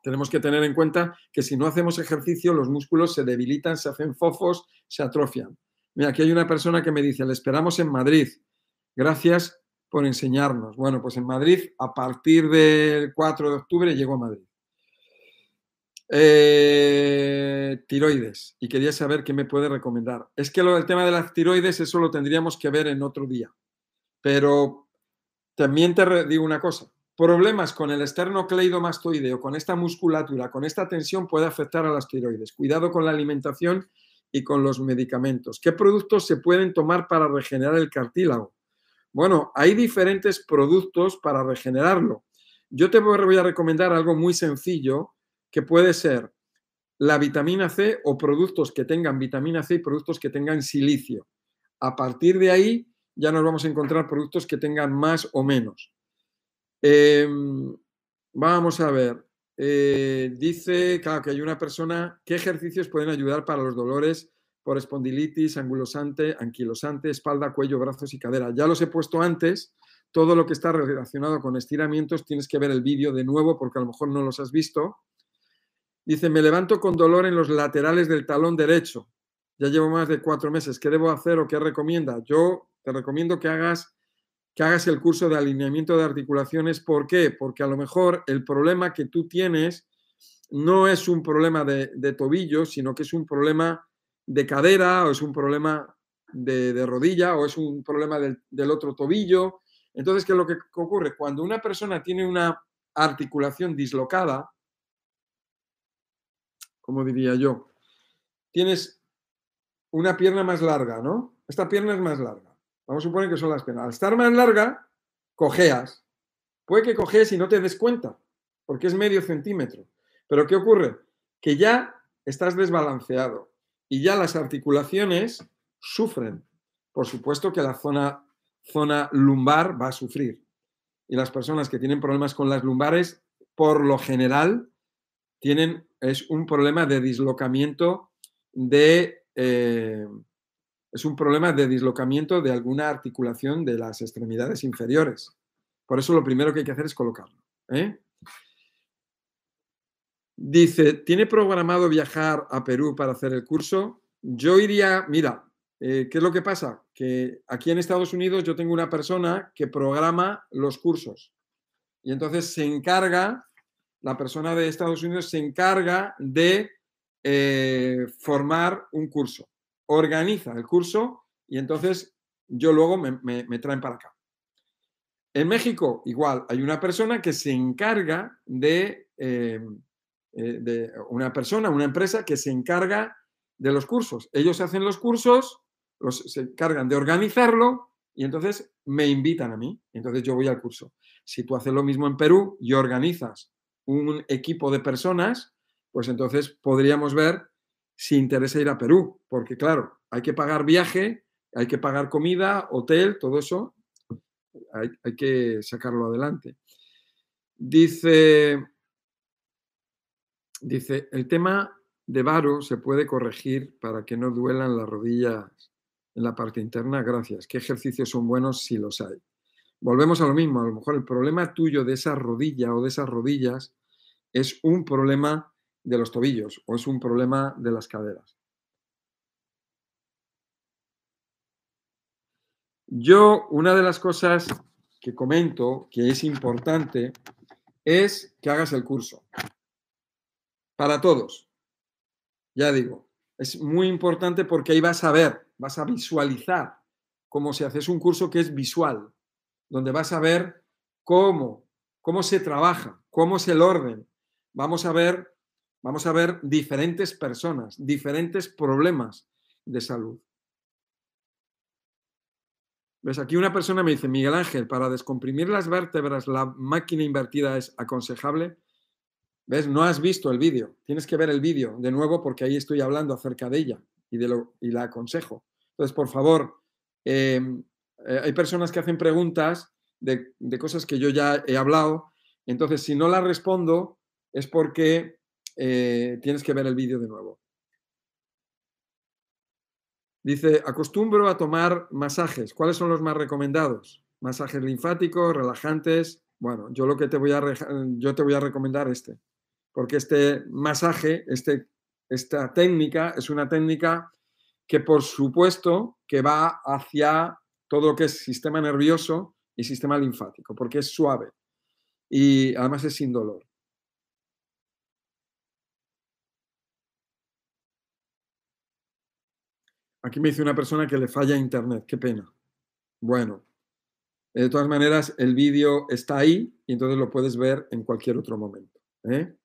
Tenemos que tener en cuenta que si no hacemos ejercicio, los músculos se debilitan, se hacen fofos, se atrofian. Mira, aquí hay una persona que me dice, le esperamos en Madrid. Gracias por enseñarnos. Bueno, pues en Madrid, a partir del 4 de octubre, llego a Madrid. Eh, tiroides. Y quería saber qué me puede recomendar. Es que lo del tema de las tiroides, eso lo tendríamos que ver en otro día. Pero también te digo una cosa. Problemas con el esternocleidomastoideo, con esta musculatura, con esta tensión puede afectar a las tiroides. Cuidado con la alimentación y con los medicamentos. ¿Qué productos se pueden tomar para regenerar el cartílago? Bueno, hay diferentes productos para regenerarlo. Yo te voy a recomendar algo muy sencillo que puede ser la vitamina C o productos que tengan vitamina C y productos que tengan silicio. A partir de ahí ya nos vamos a encontrar productos que tengan más o menos. Em, vamos a ver. Eh, dice, claro, que hay una persona, ¿qué ejercicios pueden ayudar para los dolores por espondilitis, angulosante, anquilosante, espalda, cuello, brazos y cadera? Ya los he puesto antes. Todo lo que está relacionado con estiramientos tienes que ver el vídeo de nuevo porque a lo mejor no los has visto. Dice, me levanto con dolor en los laterales del talón derecho. Ya llevo más de cuatro meses. ¿Qué debo hacer o qué recomienda? Yo te recomiendo que hagas, que hagas el curso de alineamiento de articulaciones. ¿Por qué? Porque a lo mejor el problema que tú tienes no es un problema de, tobillo, sino que es un problema de cadera o es un problema de, rodilla o es un problema del, del otro tobillo. Entonces, ¿qué es lo que ocurre? Cuando una persona tiene una articulación dislocada, como diría yo, tienes una pierna más larga, ¿no? Esta pierna es más larga. Vamos a suponer que son las piernas. Al estar más larga, cojeas. Puede que cojees y no te des cuenta, porque es medio centímetro. Pero ¿qué ocurre? Que ya estás desbalanceado y ya las articulaciones sufren. Por supuesto que la zona, zona lumbar va a sufrir. Y las personas que tienen problemas con las lumbares, por lo general, tienen, es un problema de dislocamiento de, eh, es un problema de dislocamiento de alguna articulación de las extremidades inferiores. Por eso lo primero que hay que hacer es colocarlo. ¿eh? Dice, ¿tiene programado viajar a Perú para hacer el curso? Yo iría, mira, eh, ¿qué es lo que pasa? Que aquí en Estados Unidos yo tengo una persona que programa los cursos y entonces se encarga la persona de Estados Unidos se encarga de eh, formar un curso, organiza el curso y entonces yo luego me, traen para acá. En México, igual, hay una persona que se encarga de, eh, eh, de, una persona, una empresa que se encarga de los cursos. Ellos hacen los cursos, los, se encargan de organizarlo y entonces me invitan a mí. Entonces yo voy al curso. Si tú haces lo mismo en Perú y organizas un equipo de personas, pues entonces podríamos ver si interesa ir a Perú, porque claro, hay que pagar viaje, hay que pagar comida, hotel, todo eso, hay, que sacarlo adelante. Dice, dice, el tema de varo se puede corregir para que no duelan las rodillas en la parte interna. Gracias. ¿Qué ejercicios son buenos si los hay? Volvemos a lo mismo, a lo mejor el problema tuyo de esa rodilla o de esas rodillas es un problema de los tobillos o es un problema de las caderas. Yo, una de las cosas que comento que es importante es que hagas el curso. Para todos. Ya digo, es muy importante porque ahí vas a ver, vas a visualizar cómo se hace. Es un curso que es visual donde vas a ver cómo, cómo se trabaja, cómo es el orden. Vamos a ver, vamos a ver diferentes personas, diferentes problemas de salud. ¿Ves? Aquí una persona me dice, Miguel Ángel, para descomprimir las vértebras, ¿la máquina invertida es aconsejable? ¿Ves? No has visto el vídeo. Tienes que ver el vídeo de nuevo porque ahí estoy hablando acerca de ella y, de lo, y la aconsejo. Entonces, por favor, em, eh, hay personas que hacen preguntas de, cosas que yo ya he hablado. Entonces, si no las respondo, es porque eh, tienes que ver el vídeo de nuevo. Dice, acostumbro a tomar masajes. ¿Cuáles son los más recomendados? Masajes linfáticos, relajantes. Bueno, yo lo que te voy a, yo te voy a recomendar este, porque este masaje, este, esta técnica es una técnica que por supuesto que va hacia todo lo que es sistema nervioso, y sistema linfático, porque es suave y además es sin dolor. Aquí me dice una persona que le falla internet, qué pena. Bueno, de todas maneras, el vídeo está ahí y entonces lo puedes ver en cualquier otro momento. ¿eh?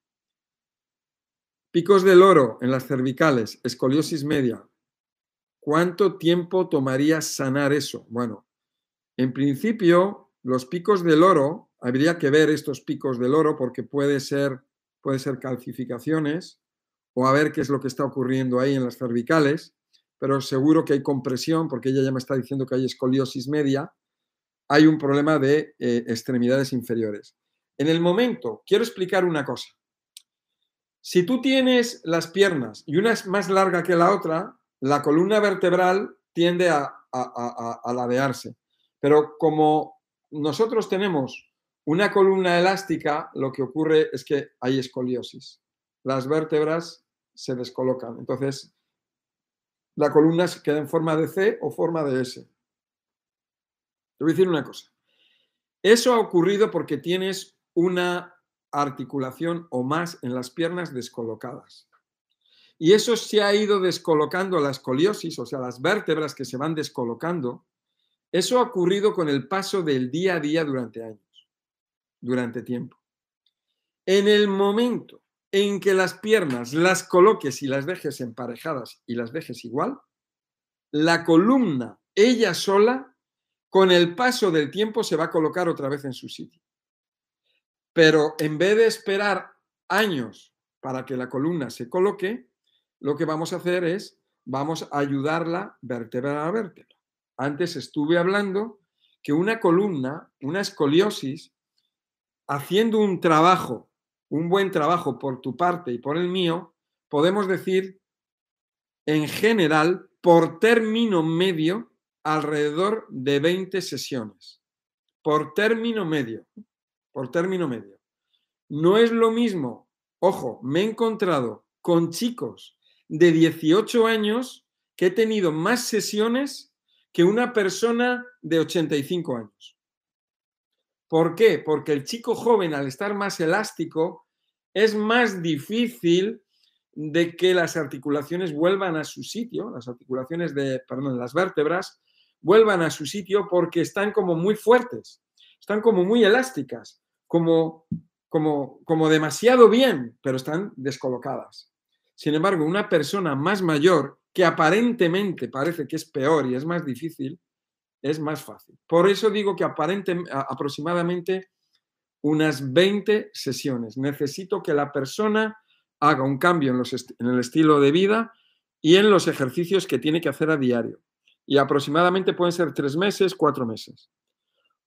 Picos del oro en las cervicales, escoliosis media. ¿Cuánto tiempo tomaría sanar eso? Bueno, en principio, los picos del oro, habría que ver estos picos del oro porque puede ser, puede ser calcificaciones o a ver qué es lo que está ocurriendo ahí en las cervicales, pero seguro que hay compresión porque ella ya me está diciendo que hay escoliosis media, hay un problema de eh, extremidades inferiores. En el momento, quiero explicar una cosa. Si tú tienes las piernas y una es más larga que la otra, la columna vertebral tiende a, a, ladearse. Pero como nosotros tenemos una columna elástica, lo que ocurre es que hay escoliosis. Las vértebras se descolocan. Entonces, la columna se queda en forma de C o forma de S. Te voy a decir una cosa. Eso ha ocurrido porque tienes una articulación o más en las piernas descolocadas. Y eso se ha ido descolocando la escoliosis, o sea, las vértebras que se van descolocando. Eso ha ocurrido con el paso del día a día durante años, durante tiempo. En el momento en que las piernas las coloques y las dejes emparejadas y las dejes igual, la columna, ella sola, con el paso del tiempo se va a colocar otra vez en su sitio. Pero en vez de esperar años para que la columna se coloque, lo que vamos a hacer es, vamos a ayudarla vértebra a vértebra. Antes estuve hablando que una columna, una escoliosis, haciendo un trabajo, un buen trabajo por tu parte y por el mío, podemos decir, en general, por término medio, alrededor de 20 sesiones. Por término medio por término medio. No es lo mismo, ojo, me he encontrado con chicos de 18 años que he tenido más sesiones que una persona de 85 años. ¿Por qué? Porque el chico joven, al estar más elástico, es más difícil de que las articulaciones vuelvan a su sitio, las articulaciones de, perdón, las vértebras vuelvan a su sitio porque están como muy fuertes, están como muy elásticas como, como, como demasiado bien, pero están descolocadas. Sin embargo, una persona más mayor, que aparentemente parece que es peor y es más difícil, es más fácil. Por eso digo que aparente, aproximadamente unas 20 sesiones. Necesito que la persona haga un cambio en, los en el estilo de vida y en los ejercicios que tiene que hacer a diario. Y aproximadamente pueden ser tres meses, cuatro meses.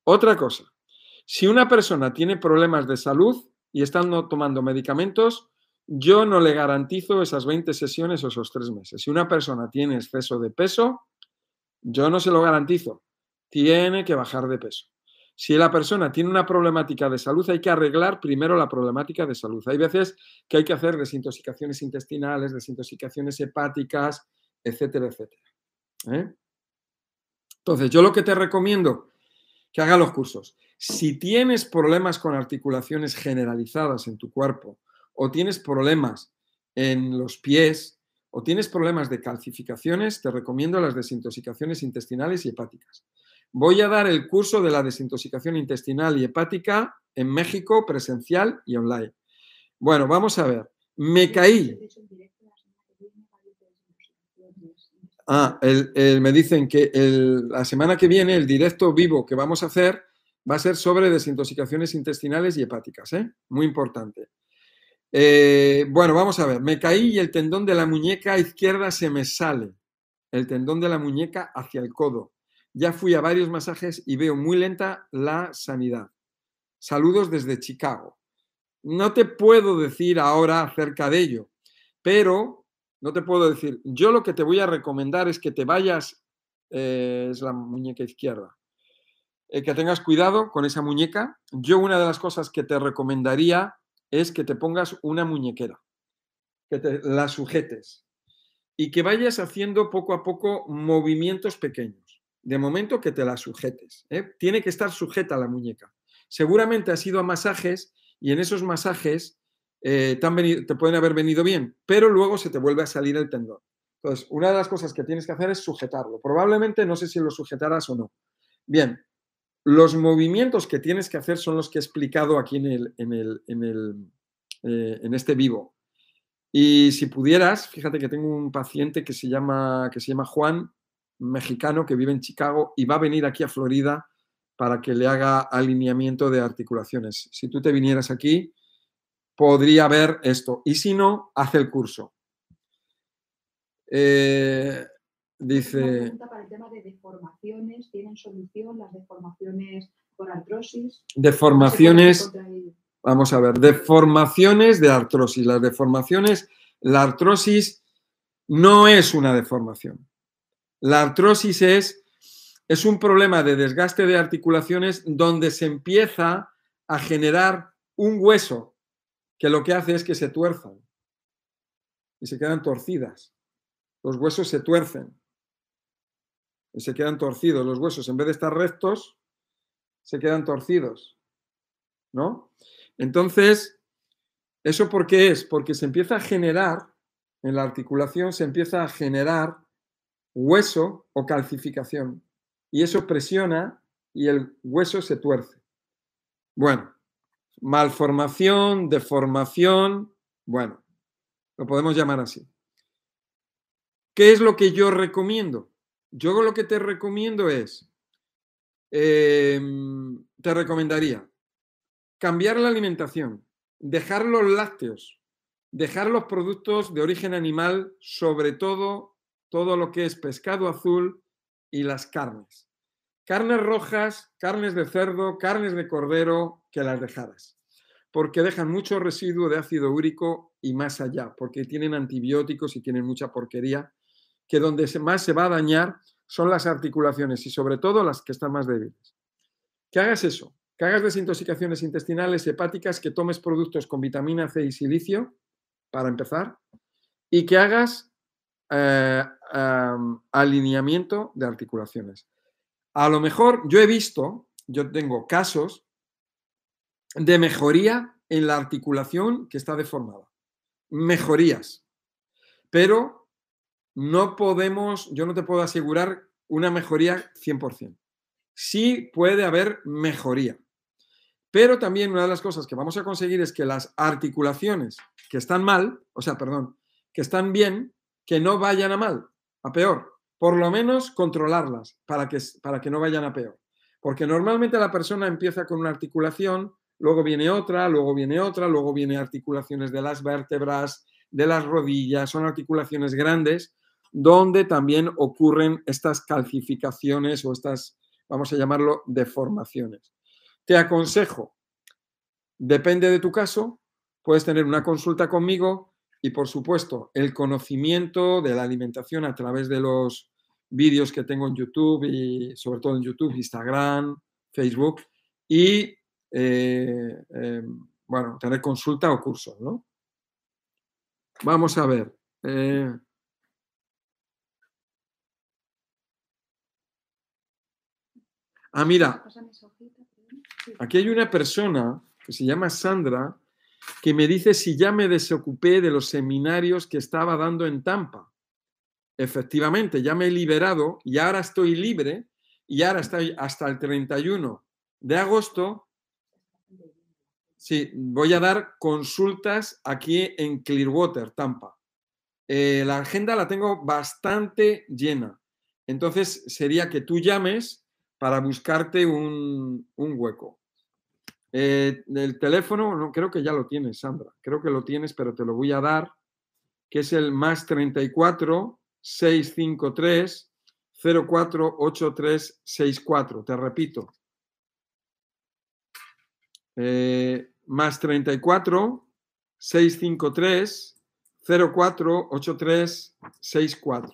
Otra cosa, si una persona tiene problemas de salud y está tomando medicamentos, yo no le garantizo esas 20 sesiones o esos tres meses. Si una persona tiene exceso de peso, yo no se lo garantizo. Tiene que bajar de peso. Si la persona tiene una problemática de salud, hay que arreglar primero la problemática de salud. Hay veces que hay que hacer desintoxicaciones intestinales, desintoxicaciones hepáticas, etcétera, etcétera. ¿eh? Entonces, yo lo que te recomiendo, que haga los cursos. Si tienes problemas con articulaciones generalizadas en tu cuerpo, o tienes problemas en los pies, o tienes problemas de calcificaciones, te recomiendo las desintoxicaciones intestinales y hepáticas. Voy a dar el curso de la desintoxicación intestinal y hepática en México, presencial y online. Bueno, vamos a ver. Me caí. Ah, me dicen que la semana que viene el directo vivo que vamos a hacer va a ser sobre desintoxicaciones intestinales y hepáticas, ¿eh? Muy importante. Eh, bueno, vamos a ver. Me caí y el tendón de la muñeca izquierda se me sale. El tendón de la muñeca hacia el codo. Ya fui a varios masajes y veo muy lenta la sanidad. Saludos desde Chicago. No te puedo decir ahora acerca de ello, pero no te puedo decir. Yo lo que te voy a recomendar es que te vayas, eh, es la muñeca izquierda, eh, que tengas cuidado con esa muñeca. Yo una de las cosas que te recomendaría es que te pongas una muñequera, que te la sujetes y que vayas haciendo poco a poco movimientos pequeños. de momento que te la sujetes. ¿eh? Tiene que estar sujeta la muñeca. Seguramente has ido a masajes y en esos masajes eh, te, pueden haber venido bien, pero luego se te vuelve a salir el tendón. Entonces, una de las cosas que tienes que hacer es sujetarlo. Probablemente no sé si lo sujetarás o no. Bien, los movimientos que tienes que hacer son los que he explicado aquí en, el, en, el, en, el, eh, en este vivo. Y si pudieras, fíjate que tengo un paciente que se llama, que se llama Juan, mexicano, que vive en Chicago y va a venir aquí a Florida para que le haga alineamiento de articulaciones. Si tú te vinieras aquí, podría ver esto. Y si no, hace el curso. Eh, dice... para el tema de deformaciones. ¿Tienen solución las deformaciones por artrosis? Deformaciones... Vamos a ver, deformaciones de artrosis. Las deformaciones, la artrosis no es una deformación. La artrosis es, es un problema de desgaste de articulaciones donde se empieza a generar un hueso que lo que hace es que se tuerzan y se quedan torcidas. Los huesos se tuercen y se quedan torcidos. Los huesos, en vez de estar rectos, se quedan torcidos. ¿No? Entonces, ¿eso por qué es? Porque se empieza a generar, en la articulación se empieza a generar hueso o calcificación. Y eso presiona y el hueso se tuerce. Bueno, malformación, deformación, bueno, lo podemos llamar así. ¿Qué es lo que yo recomiendo? Yo lo que te recomiendo es, em, te recomendaría cambiar la alimentación, dejar los lácteos, dejar los productos de origen animal, sobre todo todo lo que es pescado azul y las carnes. Carnes rojas, carnes de cerdo, carnes de cordero, que las dejaras. Porque dejan mucho residuo de ácido úrico y más allá, porque tienen antibióticos y tienen mucha porquería, que donde más se va a dañar son las articulaciones y sobre todo las que están más débiles. Que hagas eso, que hagas desintoxicaciones intestinales, hepáticas, que tomes productos con vitamina C y silicio, para empezar, y que hagas eh, alineamiento de articulaciones. A lo mejor yo he visto, yo tengo casos de mejoría en la articulación que está deformada. Mejorías. Pero no podemos, yo no te puedo asegurar una mejoría 100%. Sí puede haber mejoría. Pero también una de las cosas que vamos a conseguir es que las articulaciones que están mal, o sea, perdón, que están bien, que no vayan a mal, a peor. Por lo menos controlarlas para que, para que no vayan a peor. Porque normalmente la persona empieza con una articulación, luego viene otra, luego viene otra, luego viene articulaciones de las vértebras, de las rodillas, son articulaciones grandes donde también ocurren estas calcificaciones o estas, vamos a llamarlo, deformaciones. Te aconsejo, depende de tu caso, puedes tener una consulta conmigo y por supuesto el conocimiento de la alimentación a través de los vídeos que tengo en YouTube y sobre todo en YouTube, Instagram, Facebook y eh, em, bueno, tener consulta o cursos, ¿no? Vamos a ver. Eh. Ah, mira, aquí hay una persona que se llama Sandra que me dice si ya me desocupé de los seminarios que estaba dando en Tampa. Efectivamente, ya me he liberado y ahora estoy libre y ahora estoy hasta el 31 de agosto. Sí, voy a dar consultas aquí en Clearwater, Tampa. Eh, la agenda la tengo bastante llena. Entonces sería que tú llames para buscarte un hueco. Eh, el teléfono, no, creo que ya lo tienes, Sandra. Creo que lo tienes, pero te lo voy a dar, que es el más 34 653 048364. Te repito. Eh, más 34 653 048364.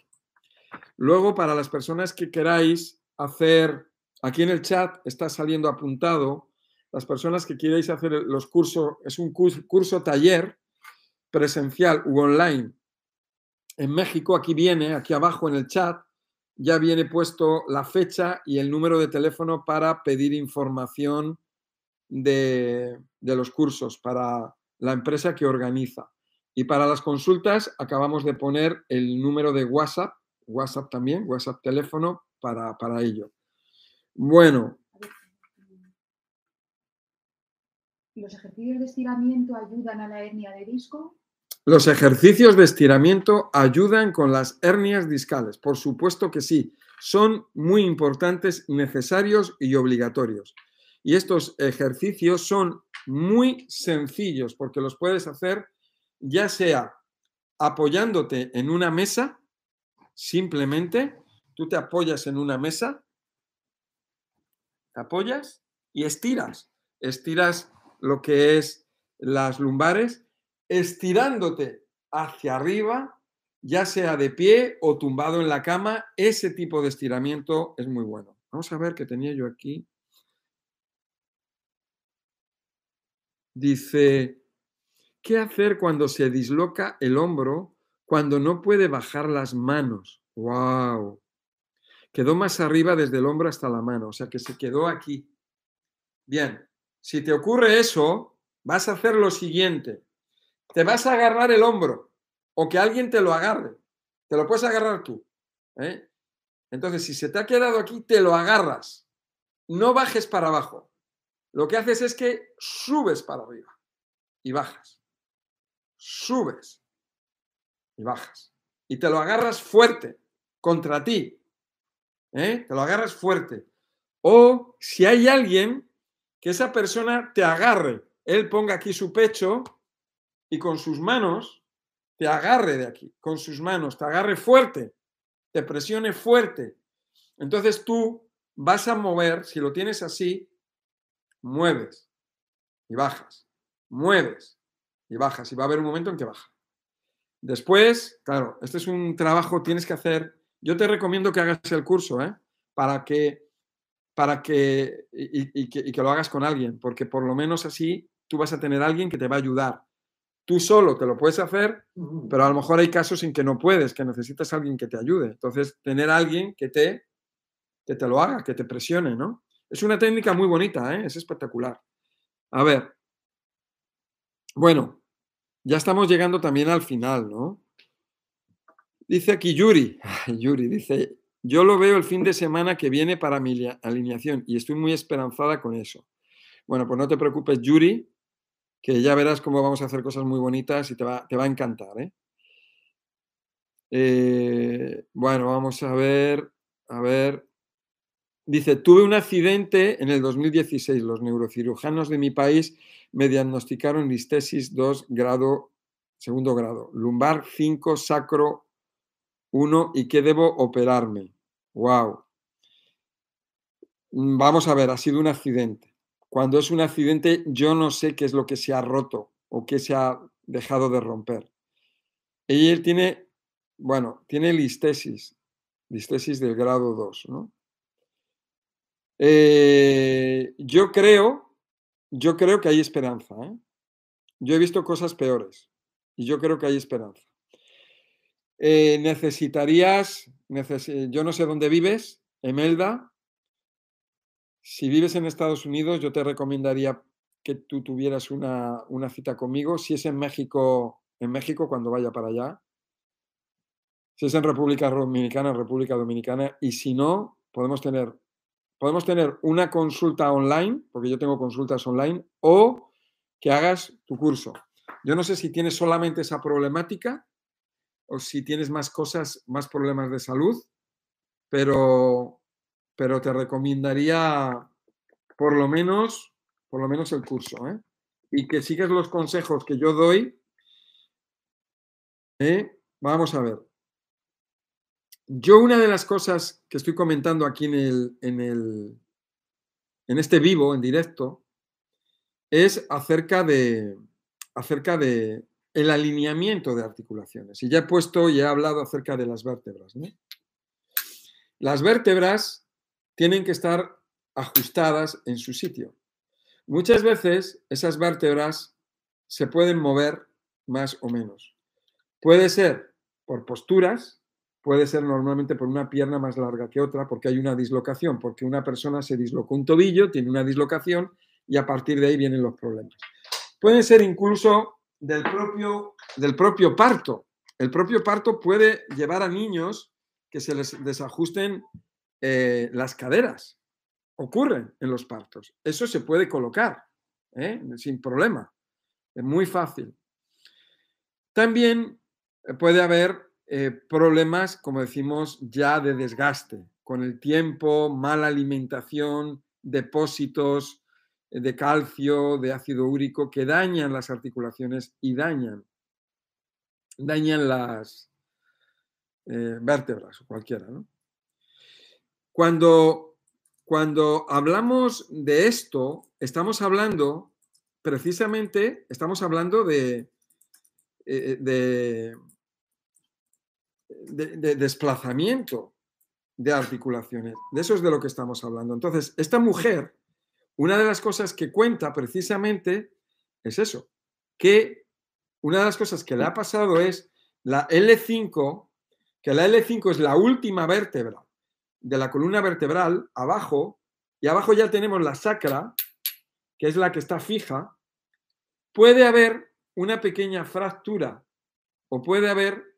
Luego, para las personas que queráis hacer, aquí en el chat está saliendo apuntado las personas que queréis hacer los cursos, es un curso, taller presencial u online en México, aquí viene, aquí abajo en el chat, ya viene puesto la fecha y el número de teléfono para pedir información de, los cursos para la empresa que organiza. Y para las consultas acabamos de poner el número de WhatsApp, WhatsApp también, WhatsApp teléfono para ello. Bueno, ¿Los ejercicios de estiramiento ayudan a la hernia de disco? Los ejercicios de estiramiento ayudan con las hernias discales. Por supuesto que sí. Son muy importantes, necesarios y obligatorios. Y estos ejercicios son muy sencillos porque los puedes hacer ya sea apoyándote en una mesa, simplemente tú te apoyas en una mesa, apoyas y estiras. Estiras lo que es las lumbares, estirándote hacia arriba, ya sea de pie o tumbado en la cama, ese tipo de estiramiento es muy bueno. Vamos a ver qué tenía yo aquí. Dice, ¿qué hacer cuando se disloca el hombro, cuando no puede bajar las manos? ¡Wow! Quedó más arriba desde el hombro hasta la mano, o sea que se quedó aquí. Bien, si te ocurre eso, vas a hacer lo siguiente. Te vas a agarrar el hombro o que alguien te lo agarre. Te lo puedes agarrar tú. ¿eh? Entonces, si se te ha quedado aquí, te lo agarras. No bajes para abajo. Lo que haces es que subes para arriba y bajas. Subes y bajas. Y te lo agarras fuerte contra ti. ¿Eh? Te lo agarras fuerte. O si hay alguien que esa persona te agarre. Él ponga aquí su pecho y con sus manos te agarre de aquí, con sus manos, te agarre fuerte, te presione fuerte. Entonces tú vas a mover, si lo tienes así, mueves y bajas, mueves y bajas y va a haber un momento en que baja. Después, claro, este es un trabajo, tienes que hacer, yo te recomiendo que hagas el curso, ¿eh? Para que para que y, que, lo hagas con alguien, porque por lo menos así tú vas a tener alguien que te va a ayudar. Tú solo te lo puedes hacer, pero a lo mejor hay casos en que no puedes, que necesitas a alguien que te ayude. Entonces, tener a alguien que te, que te lo haga, que te presione, ¿no? Es una técnica muy bonita, ¿eh? es espectacular. A ver, bueno, ya estamos llegando también al final, ¿no? Dice aquí Yuri, Yuri dice, yo lo veo el fin de semana que viene para mi alineación y estoy muy esperanzada con eso. Bueno, pues no te preocupes, Yuri, que ya verás cómo vamos a hacer cosas muy bonitas y te va, te va a encantar. ¿eh? Eh, bueno, vamos a ver, a ver. Dice, tuve un accidente en el 2016. Los neurocirujanos de mi país me diagnosticaron listesis 2 grado, segundo grado, lumbar 5, sacro uno, ¿y qué debo operarme? Wow. Mm, vamos a ver, ha sido un accidente. Cuando es un accidente, yo no sé qué es lo que se ha roto o qué se ha dejado de romper. Y él tiene, bueno, tiene listesis, listesis del grado 2, ¿no? Eh, yo creo, yo creo que hay esperanza. ¿eh? Yo he visto cosas peores y yo creo que hay esperanza. Eh, necesitarías, yo no sé dónde vives, Emelda. Si vives en Estados Unidos, yo te recomendaría que tú tuvieras una, una cita conmigo. Si es en México, en México cuando vaya para allá. Si es en República Dominicana, República Dominicana. Y si no, podemos tener, podemos tener una consulta online, porque yo tengo consultas online, o que hagas tu curso. Yo no sé si tienes solamente esa problemática o si tienes más cosas, más problemas de salud, pero, pero te recomendaría por lo menos, por lo menos el curso, ¿eh? Y que sigas los consejos que yo doy. ¿eh? Vamos a ver. Yo una de las cosas que estoy comentando aquí en, el, en, el, en este vivo, en directo, es acerca de, acerca de, el alineamiento de articulaciones. Y ya he puesto y he hablado acerca de las vértebras. Las vértebras tienen que estar ajustadas en su sitio. Muchas veces esas vértebras se pueden mover más o menos. Puede ser por posturas, puede ser normalmente por una pierna más larga que otra, porque hay una dislocación, porque una persona se dislocó un tobillo, tiene una dislocación y a partir de ahí vienen los problemas. Pueden ser incluso del propio, del propio parto. El propio parto puede llevar a niños que se les desajusten eh, las caderas. Ocurren en los partos. Eso se puede colocar ¿eh? sin problema. Es muy fácil. También puede haber eh, problemas, como decimos, ya de desgaste, con el tiempo, mala alimentación, depósitos de calcio, de ácido úrico, que dañan las articulaciones y dañan, dañan las eh, vértebras o cualquiera. Cuando, cuando hablamos de esto, estamos hablando, precisamente, estamos hablando de, eh, de, de, desplazamiento de articulaciones. De eso es de lo que estamos hablando. Entonces, esta mujer, una de las cosas que cuenta precisamente es eso, que una de las cosas que le ha pasado es la L5, que la L5 es la última vértebra de la columna vertebral, abajo, y abajo ya tenemos la sacra, que es la que está fija, puede haber una pequeña fractura o puede haber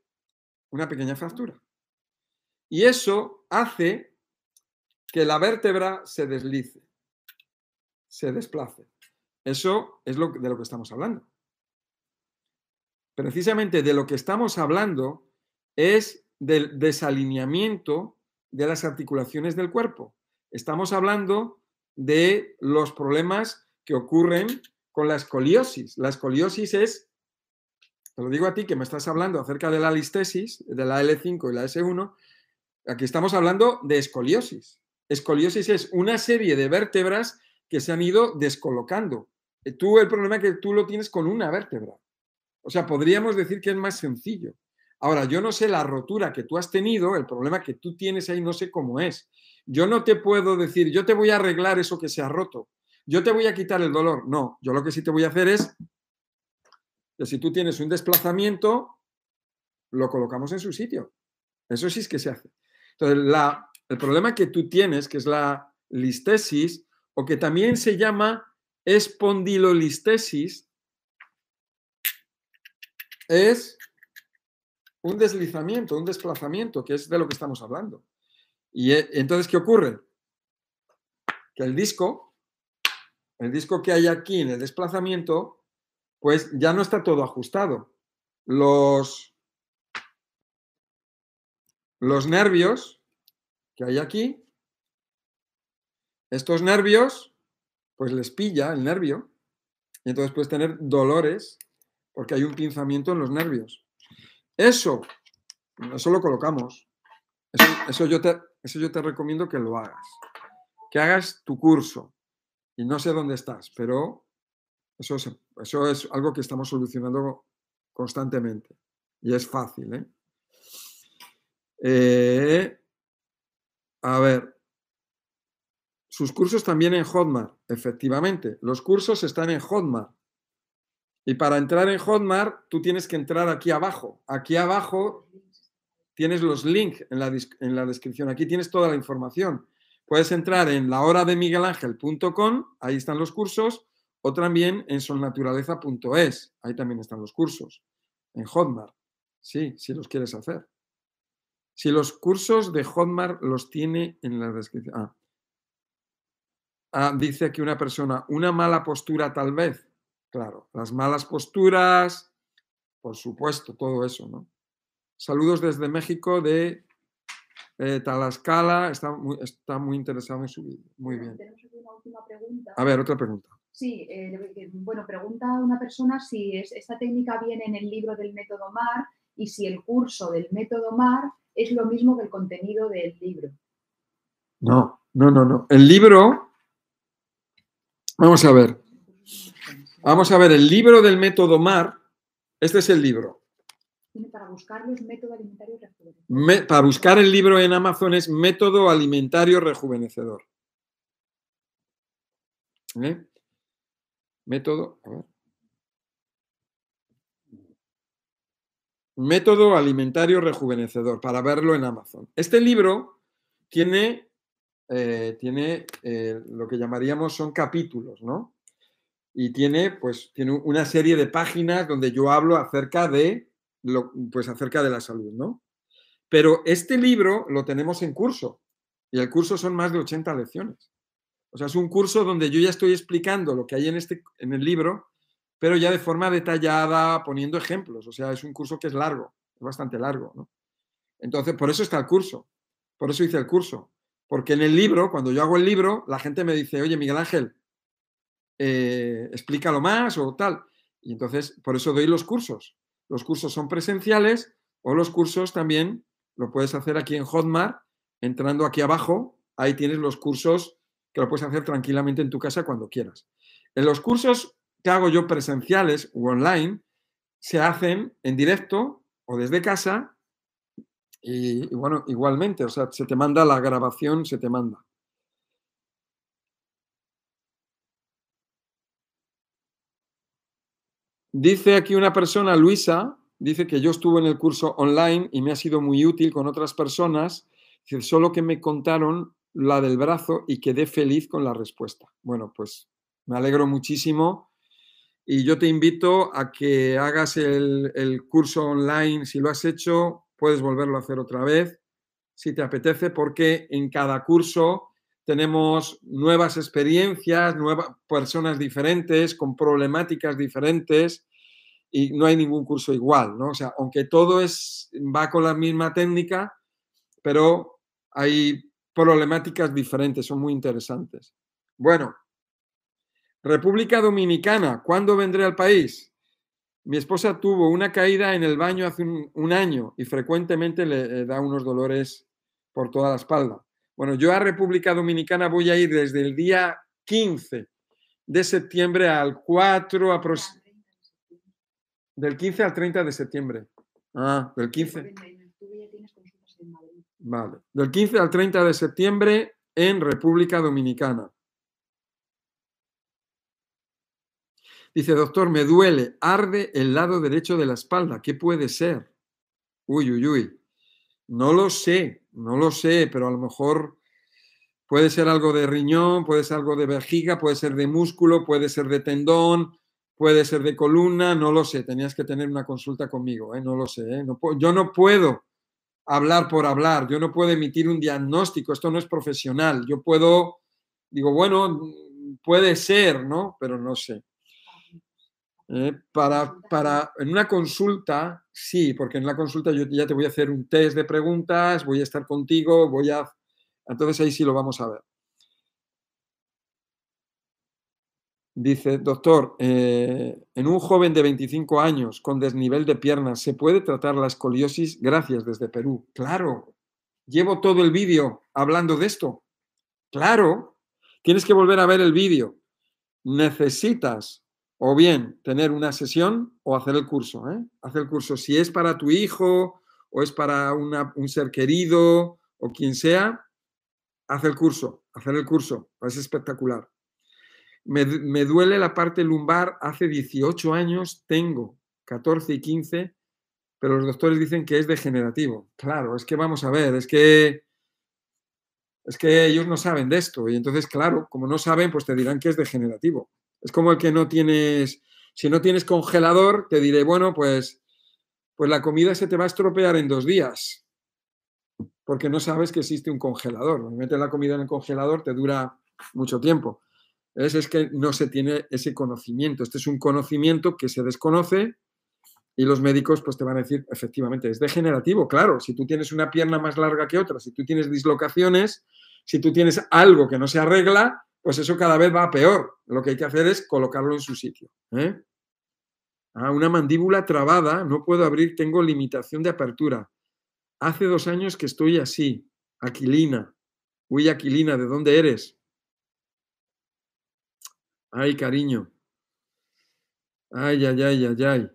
una pequeña fractura. Y eso hace que la vértebra se deslice, se desplace. Eso es lo, de lo que estamos hablando. Precisamente de lo que estamos hablando es del desalineamiento de las articulaciones del cuerpo. Estamos hablando de los problemas que ocurren con la escoliosis. La escoliosis es te lo digo a ti que me estás hablando acerca de la listesis, de la L5 y la S1, aquí estamos hablando de escoliosis. Escoliosis es una serie de vértebras que se han ido descolocando. Eh, tú el problema es que tú lo tienes con una vértebra. O sea, podríamos decir que es más sencillo. Ahora, yo no sé la rotura que tú has tenido, el problema que tú tienes ahí no sé cómo es. Yo no te puedo decir, yo te voy a arreglar eso que se ha roto. Yo te voy a quitar el dolor. No, yo lo que sí te voy a hacer es si tú tienes un desplazamiento, lo colocamos en su sitio. Eso sí es que se hace. Entonces, el problema que tú tienes, que es la listesis, o que también se llama espondilolistesis, es un deslizamiento, un desplazamiento, que es de lo que estamos hablando. Y eh, entonces, ¿qué ocurre? Que el disco, el disco que hay aquí en el desplazamiento, pues ya no está todo ajustado. Los, los nervios que hay aquí, estos nervios, pues les pilla el nervio y entonces puedes tener dolores porque hay un pinzamiento en los nervios. Eso, eso lo colocamos. Eso, yo te, eso yo te recomiendo que lo hagas. Que hagas tu curso. Y no sé dónde estás, pero eso es, eso es algo que estamos solucionando constantemente y es fácil. ¿eh? Eh, a ver, sus cursos también en Hotmart, efectivamente. Los cursos están en Hotmart. Y para entrar en Hotmart, tú tienes que entrar aquí abajo. Aquí abajo tienes los links en la, descripción. Aquí tienes toda la información. Puedes entrar en lahorademiguelangel.com, ahí están los cursos, o también en solnaturaleza.es, ahí también están los cursos, en Hotmart, sí, si los quieres hacer. Si los cursos de Hotmart los tiene en la descripción. Ah. Ah. dice aquí una persona, una mala postura tal vez. Claro, las malas posturas, por supuesto, todo eso, ¿no? Saludos desde México de eh, Talascala, está muy, está muy interesado en su vídeo. Muy bien. A ver, otra pregunta. Sí, eh, bueno, pregunta una persona si esta técnica viene en el libro del método MAR y si el curso del método MAR es lo mismo que el contenido del libro. No, no, no, no. El libro, vamos a ver. Vamos a ver, el libro del método MAR, este es el libro. Para buscar los métodos alimentarios rejuvenecedor. para buscar el libro en Amazon es método alimentario rejuvenecedor. ¿Eh? método, a ver. Método alimentario rejuvenecedor, para verlo en Amazon. Este libro tiene, eh, tiene eh, lo que llamaríamos son capítulos, ¿no? Y tiene, pues, tiene una serie de páginas donde yo hablo acerca de, lo, pues, acerca de la salud, ¿no? Pero este libro lo tenemos en curso y el curso son más de 80 lecciones. O sea, es un curso donde yo ya estoy explicando lo que hay en, este, en el libro, pero ya de forma detallada, poniendo ejemplos. O sea, es un curso que es largo, es bastante largo. ¿no? Entonces, por eso está el curso. Por eso hice el curso. Porque en el libro, cuando yo hago el libro, la gente me dice, oye, Miguel Ángel, eh, explícalo más o tal. Y entonces, por eso doy los cursos. Los cursos son presenciales o los cursos también lo puedes hacer aquí en Hotmart, entrando aquí abajo, ahí tienes los cursos que lo puedes hacer tranquilamente en tu casa cuando quieras. En los cursos que hago yo presenciales u online, se hacen en directo o desde casa y, bueno, igualmente, o sea, se te manda la grabación, se te manda. Dice aquí una persona, Luisa, dice que yo estuve en el curso online y me ha sido muy útil con otras personas, solo que me contaron la del brazo y quedé feliz con la respuesta. Bueno, pues me alegro muchísimo y yo te invito a que hagas el, curso online. Si lo has hecho, puedes volverlo a hacer otra vez, si te apetece, porque en cada curso tenemos nuevas experiencias, nuevas personas diferentes, con problemáticas diferentes y no hay ningún curso igual, ¿no? O sea, aunque todo es, va con la misma técnica, pero hay problemáticas diferentes, son muy interesantes. Bueno, República Dominicana, ¿cuándo vendré al país? Mi esposa tuvo una caída en el baño hace un, año y frecuentemente le da unos dolores por toda la espalda. Bueno, yo a República Dominicana voy a ir desde el día 15 de septiembre al 4 del 15 al 30 de septiembre. Ah, del 15. Vale. Del 15 al 30 de septiembre en República Dominicana. Dice, doctor, me duele, arde el lado derecho de la espalda. ¿Qué puede ser? Uy, uy, uy. No lo sé, no lo sé, pero a lo mejor puede ser algo de riñón, puede ser algo de vejiga, puede ser de músculo, puede ser de tendón, puede ser de columna, no lo sé. Tenías que tener una consulta conmigo, ¿eh? no lo sé. ¿eh? yo no puedo hablar por hablar, yo no puedo emitir un diagnóstico, esto no es profesional. Yo puedo, digo, bueno, puede ser, ¿no? Pero no sé. Eh, para, para, en una consulta, sí, porque en la consulta yo ya te voy a hacer un test de preguntas, voy a estar contigo, voy a... Entonces ahí sí lo vamos a ver. Dice, doctor, eh, en un joven de 25 años con desnivel de piernas, ¿se puede tratar la escoliosis? Gracias desde Perú. Claro, llevo todo el vídeo hablando de esto. Claro, tienes que volver a ver el vídeo. Necesitas o bien tener una sesión o hacer el curso. ¿eh? Hacer el curso. Si es para tu hijo o es para un ser querido o quien sea, haz el curso. Hacer el curso. Es espectacular. Me, duele la parte lumbar, hace 18 años tengo 14 y 15, pero los doctores dicen que es degenerativo. Claro, es que vamos a ver, es que es que ellos no saben de esto y entonces, claro, como no saben, pues te dirán que es degenerativo. Es como el que no tienes, si no tienes congelador, te diré, bueno, pues, pues la comida se te va a estropear en dos días, porque no sabes que existe un congelador. Metes la comida en el congelador, te dura mucho tiempo es, que no se tiene ese conocimiento. Este es un conocimiento que se desconoce y los médicos pues te van a decir, efectivamente, es degenerativo, claro, si tú tienes una pierna más larga que otra, si tú tienes dislocaciones, si tú tienes algo que no se arregla, pues eso cada vez va peor. Lo que hay que hacer es colocarlo en su sitio. ¿eh? Ah, una mandíbula trabada, no puedo abrir, tengo limitación de apertura. Hace dos años que estoy así, Aquilina. Uy, Aquilina, ¿de dónde eres? Ay, cariño. Ay, ay, ay, ay, ay.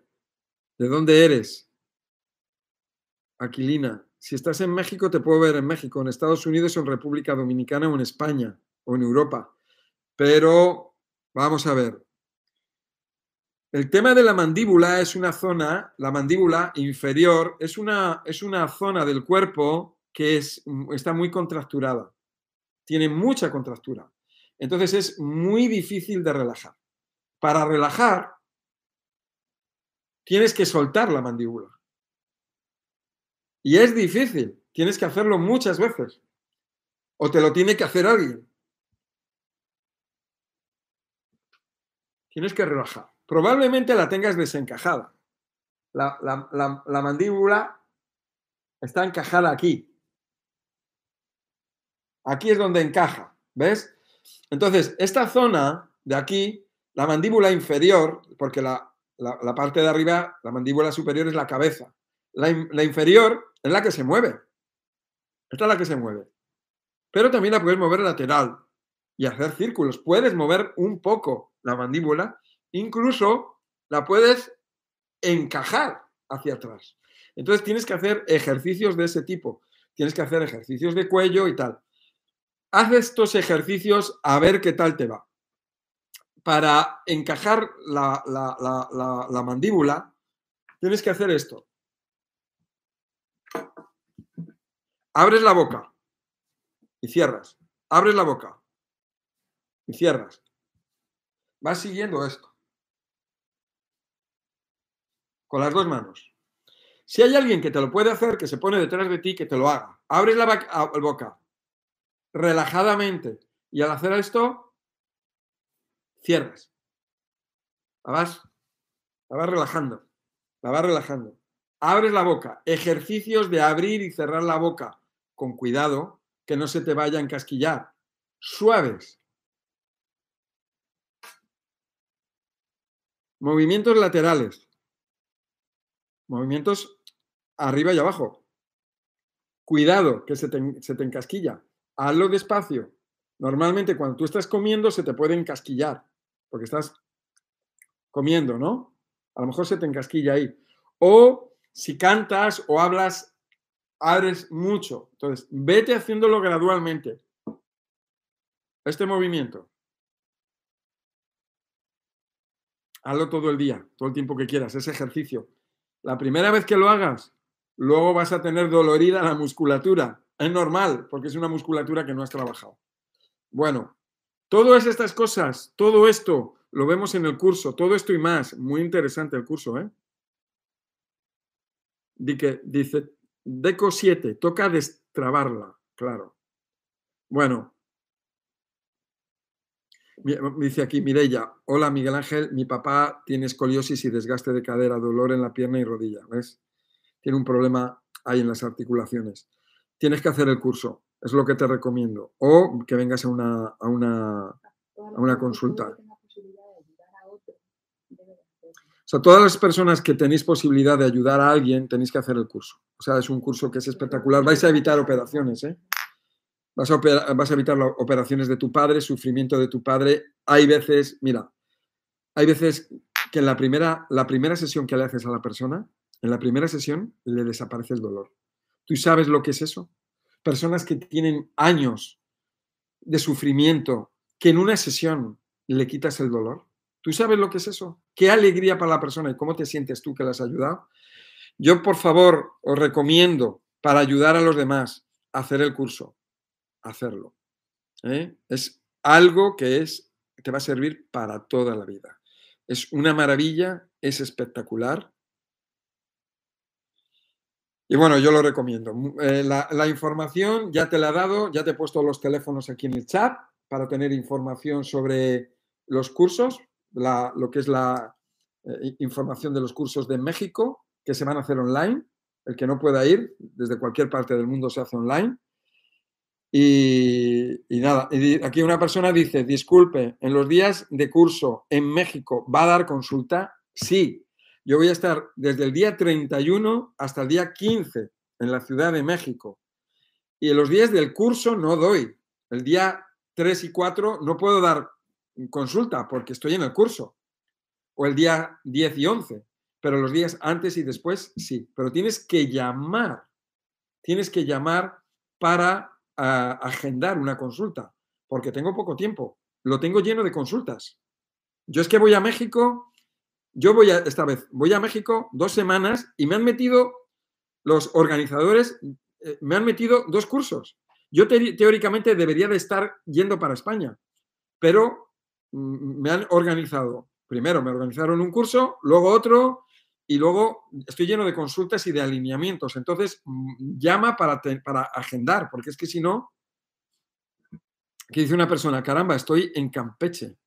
¿De dónde eres? Aquilina. Si estás en México, te puedo ver en México, en Estados Unidos, en República Dominicana o en España o en Europa. Pero vamos a ver. El tema de la mandíbula es una zona, la mandíbula inferior, es una, es una zona del cuerpo que es, está muy contracturada, tiene mucha contractura. Entonces es muy difícil de relajar. Para relajar, tienes que soltar la mandíbula. Y es difícil, tienes que hacerlo muchas veces. O te lo tiene que hacer alguien. Tienes que relajar. Probablemente la tengas desencajada. La, mandíbula está encajada aquí. Aquí es donde encaja, ¿ves? Entonces, esta zona de aquí, la mandíbula inferior, porque la, parte de arriba, la mandíbula superior es la cabeza. La, la, inferior es la que se mueve. Esta es la que se mueve. Pero también la puedes mover lateral y hacer círculos. Puedes mover un poco la mandíbula incluso la puedes encajar hacia atrás. Entonces tienes que hacer ejercicios de ese tipo. Tienes que hacer ejercicios de cuello y tal. Haz estos ejercicios a ver qué tal te va. Para encajar la, la mandíbula, tienes que hacer esto. Abres la boca y cierras. Abres la boca y cierras. Vas siguiendo esto con las dos manos. Si hay alguien que te lo puede hacer, que se pone detrás de ti, que te lo haga. Abres la boca relajadamente y al hacer esto, cierras. La vas, la vas relajando, la vas relajando. Abres la boca. Ejercicios de abrir y cerrar la boca con cuidado, que no se te vaya a encasquillar. Suaves. Movimientos laterales. Movimientos arriba y abajo. Cuidado, que se te, se encasquilla. Hazlo despacio. Normalmente cuando tú estás comiendo se te puede encasquillar, porque estás comiendo, ¿no? A lo mejor se te encasquilla ahí. O si cantas o hablas, abres mucho. Entonces, vete haciéndolo gradualmente. Este movimiento. Hazlo todo el día, todo el tiempo que quieras, ese ejercicio. La primera vez que lo hagas, luego vas a tener dolorida la musculatura. Es normal, porque es una musculatura que no has trabajado. Bueno, todas estas cosas, todo esto lo vemos en el curso, todo esto y más. Muy interesante el curso, ¿eh? Dice, Deco 7, toca destrabarla, claro. Bueno, Dice aquí Mireya, hola Miguel Ángel, mi papá tiene escoliosis y desgaste de cadera, dolor en la pierna y rodilla, ¿ves? Tiene un problema ahí en las articulaciones. Tienes que hacer el curso, es lo que te recomiendo. O que vengas a una, a una, a una consulta. O sea, todas las personas que tenéis posibilidad de ayudar a alguien, tenéis que hacer el curso. O sea, es un curso que es espectacular. Vais a evitar operaciones, ¿eh? Vas a, evitar las operaciones de tu padre, sufrimiento de tu padre. Hay veces, mira, hay veces que en la primera, la primera sesión que le haces a la persona, en la primera sesión le desaparece el dolor. ¿Tú sabes lo que es eso? Personas que tienen años de sufrimiento, que en una sesión le quitas el dolor. ¿Tú sabes lo que es eso? Qué alegría para la persona y cómo te sientes tú que le has ayudado. Yo, por favor, os recomiendo para ayudar a los demás hacer el curso hacerlo. ¿eh? Es algo que es, te va a servir para toda la vida. Es una maravilla, es espectacular. Y bueno, yo lo recomiendo. Eh, la, información ya te la he dado, ya te he puesto los teléfonos aquí en el chat para tener información sobre los cursos, lo que es la eh, información de los cursos de México, que se van a hacer online. El que no pueda ir, desde cualquier parte del mundo se hace online. Y, nada, aquí una persona dice, disculpe, en los días de curso en México, ¿va a dar consulta? Sí, yo voy a estar desde el día 31 hasta el día 15 en la Ciudad de México. Y en los días del curso no doy. El día 3 y 4 no puedo dar consulta porque estoy en el curso. O el día 10 y 11. Pero los días antes y después sí. Pero tienes que llamar. Tienes que llamar para a agendar una consulta, porque tengo poco tiempo, lo tengo lleno de consultas. Yo es que voy a México yo voy a, esta vez, voy a México dos semanas y me han metido, los organizadores, eh, me han metido dos cursos. Yo teóricamente debería de estar yendo para España, pero mm, me han organizado, primero me organizaron un curso, luego otro, y luego estoy lleno de consultas y de alineamientos. Entonces, mm, llama para, para agendar, porque es que si no, que dice una persona, caramba, estoy en Campeche.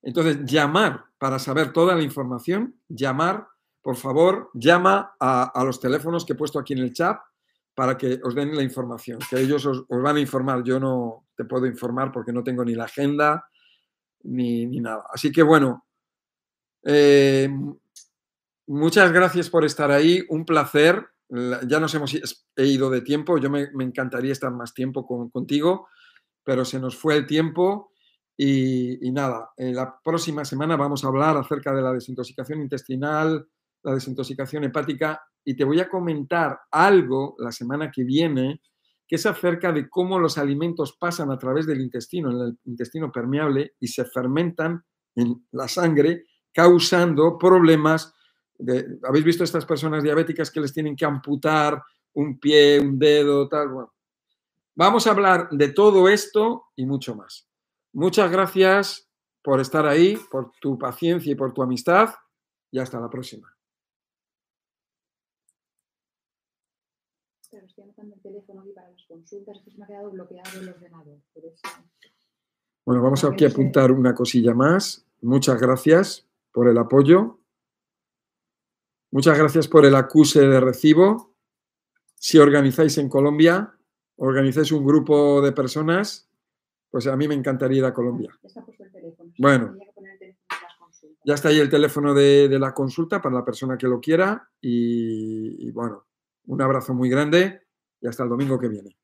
Entonces, llamar para saber toda la información, llamar, por favor, llama a, los teléfonos que he puesto aquí en el chat para que os den la información, que ellos os, van a informar. Yo no te puedo informar porque no tengo ni la agenda ni, nada. Así que bueno, eh, muchas gracias por estar ahí, un placer. Ya nos hemos ido de tiempo, yo me, encantaría estar más tiempo contigo, pero se nos fue el tiempo y, nada, en la próxima semana vamos a hablar acerca de la desintoxicación intestinal, la desintoxicación hepática y te voy a comentar algo la semana que viene que es acerca de cómo los alimentos pasan a través del intestino, en el intestino permeable y se fermentan en la sangre, causando problemas. ¿Habéis visto estas personas diabéticas que les tienen que amputar un pie, un dedo, tal? Bueno, vamos a hablar de todo esto y mucho más. Muchas gracias por estar ahí, por tu paciencia y por tu amistad y hasta la próxima. Bueno, vamos aquí a apuntar una cosilla más. Muchas gracias por el apoyo. Muchas gracias por el acuse de recibo. Si organizáis en Colombia, organizáis un grupo de personas pues a mí me encantaría ir a Colombia. Bueno, ya está ahí el teléfono de, la consulta para la persona que lo quiera y, y bueno, un abrazo muy grande y hasta el domingo que viene.